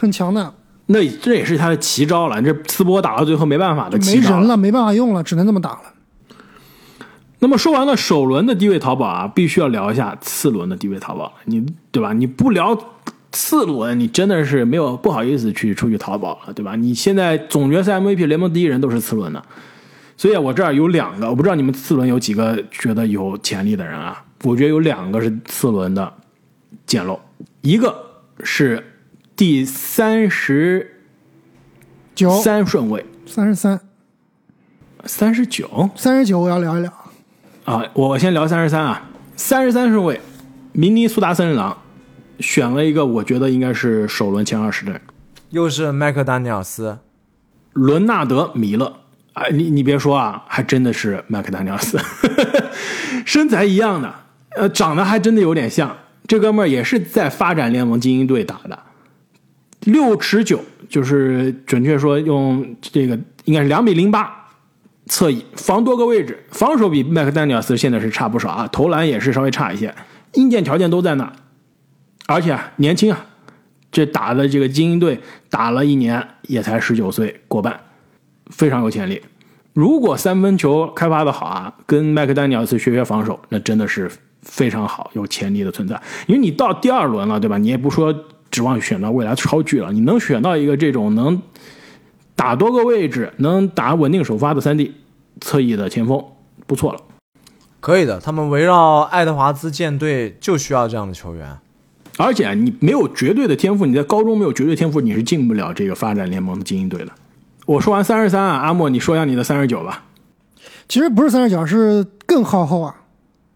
很强的，那这也是他的奇招了。这斯波打到最后没办法的没奇招人了，没办法用了，只能这么打了。那么说完了首轮的低位淘宝啊，必须要聊一下次轮的低位淘宝，你对吧？你不聊次轮，你真的是没有不好意思去出去淘宝了，对吧？你现在总决赛 MVP 联盟第一人都是次轮的，所以我这儿有两个，我不知道你们次轮有几个觉得有潜力的人啊？我觉得有两个是次轮的捡漏，一个是第三十九三顺位，三十三三十九。三十九，我要聊一聊。啊，我先聊三十三啊，三十三顺位，明尼苏达森林狼选了一个，我觉得应该是首轮前二十的人，又是麦克丹尼尔斯，伦纳德·米勒。哎，你你别说啊，还真的是麦克丹尼尔斯，[LAUGHS] 身材一样的，呃，长得还真的有点像。这哥们儿也是在发展联盟精英队打的，六尺九，就是准确说用这个应该是两米零八，侧翼防多个位置，防守比麦克丹尼尔斯现在是差不少啊，投篮也是稍微差一些，硬件条件都在那，而且啊年轻啊，这打的这个精英队打了一年也才十九岁过半，非常有潜力。如果三分球开发的好啊，跟麦克丹尼尔斯学学防守，那真的是非常好，有潜力的存在。因为你到第二轮了，对吧？你也不说指望选到未来超巨了，你能选到一个这种能打多个位置、能打稳定首发的三 D 侧翼的前锋，不错了。可以的。他们围绕爱德华兹建队就需要这样的球员。而且你没有绝对的天赋，你在高中没有绝对天赋，你是进不了这个发展联盟的精英队的。我说完三十三啊，阿莫，你说一下你的三十九吧。其实不是三十九，是更靠后啊。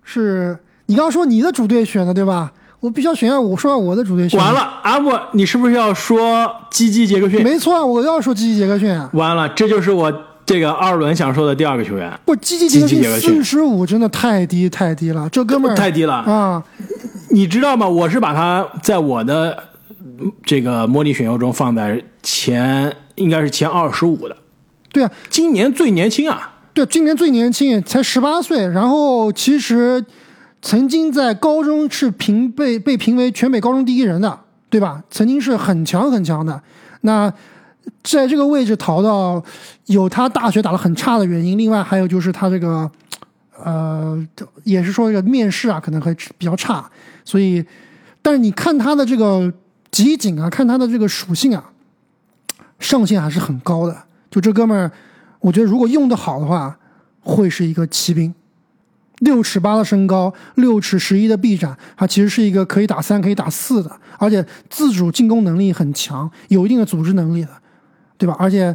是你刚刚说你的主队选的对吧？我必须要选下我说下我的主队选。完了，阿莫，你是不是要说基基杰克逊？没错啊，我要说基基杰克逊啊。完了，这就是我这个二轮想说的第二个球员，不，基基杰克逊基基杰克逊四十五真的太低太低了，这哥们儿太低了。啊！你知道吗？我是把他在我的这个模拟选秀中放在前，应该是前二十五的。对啊，今年最年轻啊！对，今年最年轻，才十八岁。然后其实曾经在高中是评被被评为全美高中第一人的，对吧？曾经是很强很强的。那在这个位置逃到，有他大学打得很差的原因，另外还有就是他这个，呃，也是说这个面试啊可能会比较差，所以，但是你看他的这个集锦啊，看他的这个属性啊，上限还是很高的。就这哥们儿，我觉得如果用的好的话，会是一个骑兵。六尺八的身高，六尺十一的臂展，他其实是一个可以打三、可以打四的，而且自主进攻能力很强，有一定的组织能力的，对吧？而且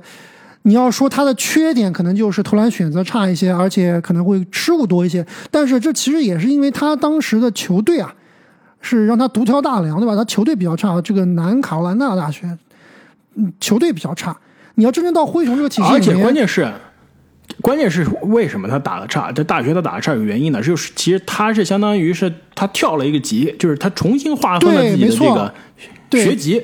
你要说他的缺点，可能就是投篮选择差一些，而且可能会失误多一些。但是这其实也是因为他当时的球队啊，是让他独挑大梁，对吧？他球队比较差，这个南卡罗来纳大学，嗯，球队比较差。你要真正到灰熊这个体系里面，而且关键是，关键是为什么他打的差？在大学他打的差有原因的，就是其实他是相当于是他跳了一个级，就是他重新划分了自己的这个学籍，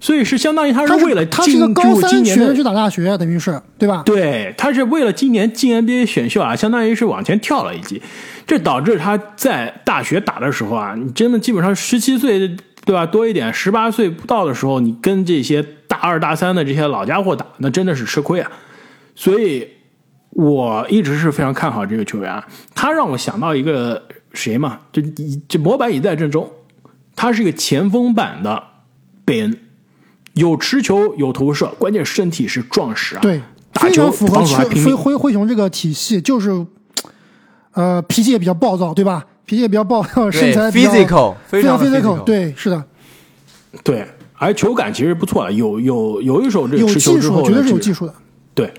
所以是相当于他是为了他是个高三学生去打大学，等于是对吧？对，他是为了今年进 NBA 选秀啊，相当于是往前跳了一级，这导致他在大学打的时候啊，你真的基本上十七岁。对吧？多一点，十八岁不到的时候，你跟这些大二大三的这些老家伙打，那真的是吃亏啊。所以我一直是非常看好这个球员。他让我想到一个谁嘛？就这模板已在阵中，他是一个前锋版的贝恩，有持球，有投射，关键身体是壮实啊。对，打球符合灰灰灰熊这个体系，就是呃脾气也比较暴躁，对吧？脾气也比较暴躁，身材 physical 非常 physical，对，是的，对，而球感其实不错，有有有一手这有持球之后，绝对是有技术的，对，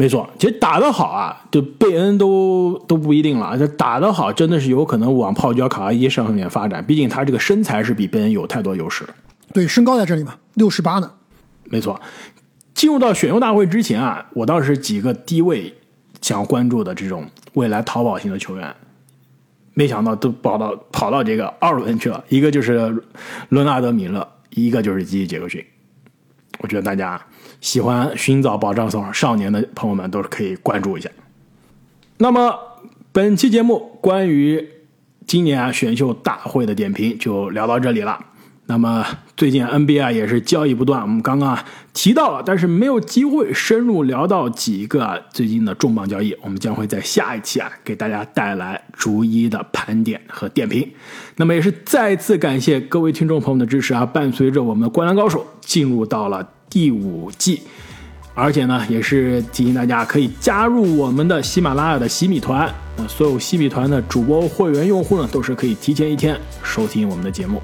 没错，其实打得好啊，就贝恩都都不一定了，这打得好真的是有可能往泡椒卡哇伊上面发展，毕竟他这个身材是比贝恩有太多优势对，身高在这里嘛，六十八呢，没错。进入到选秀大会之前啊，我倒是几个低位想要关注的这种未来淘宝型的球员。没想到都跑到跑到这个二轮去了，一个就是伦纳德·米勒，一个就是基伊·杰克逊。我觉得大家喜欢寻找宝藏少少年的朋友们都是可以关注一下。那么本期节目关于今年啊选秀大会的点评就聊到这里了。那么最近 NBA 也是交易不断，我们刚刚啊提到了，但是没有机会深入聊到几个最近的重磅交易，我们将会在下一期啊给大家带来逐一的盘点和点评。那么也是再次感谢各位听众朋友的支持啊！伴随着我们的《灌篮高手》进入到了第五季，而且呢也是提醒大家可以加入我们的喜马拉雅的喜米团，那所有喜米团的主播会员用户呢都是可以提前一天收听我们的节目。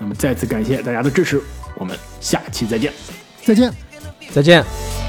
那么再次感谢大家的支持，我们下期再见，再见，再见。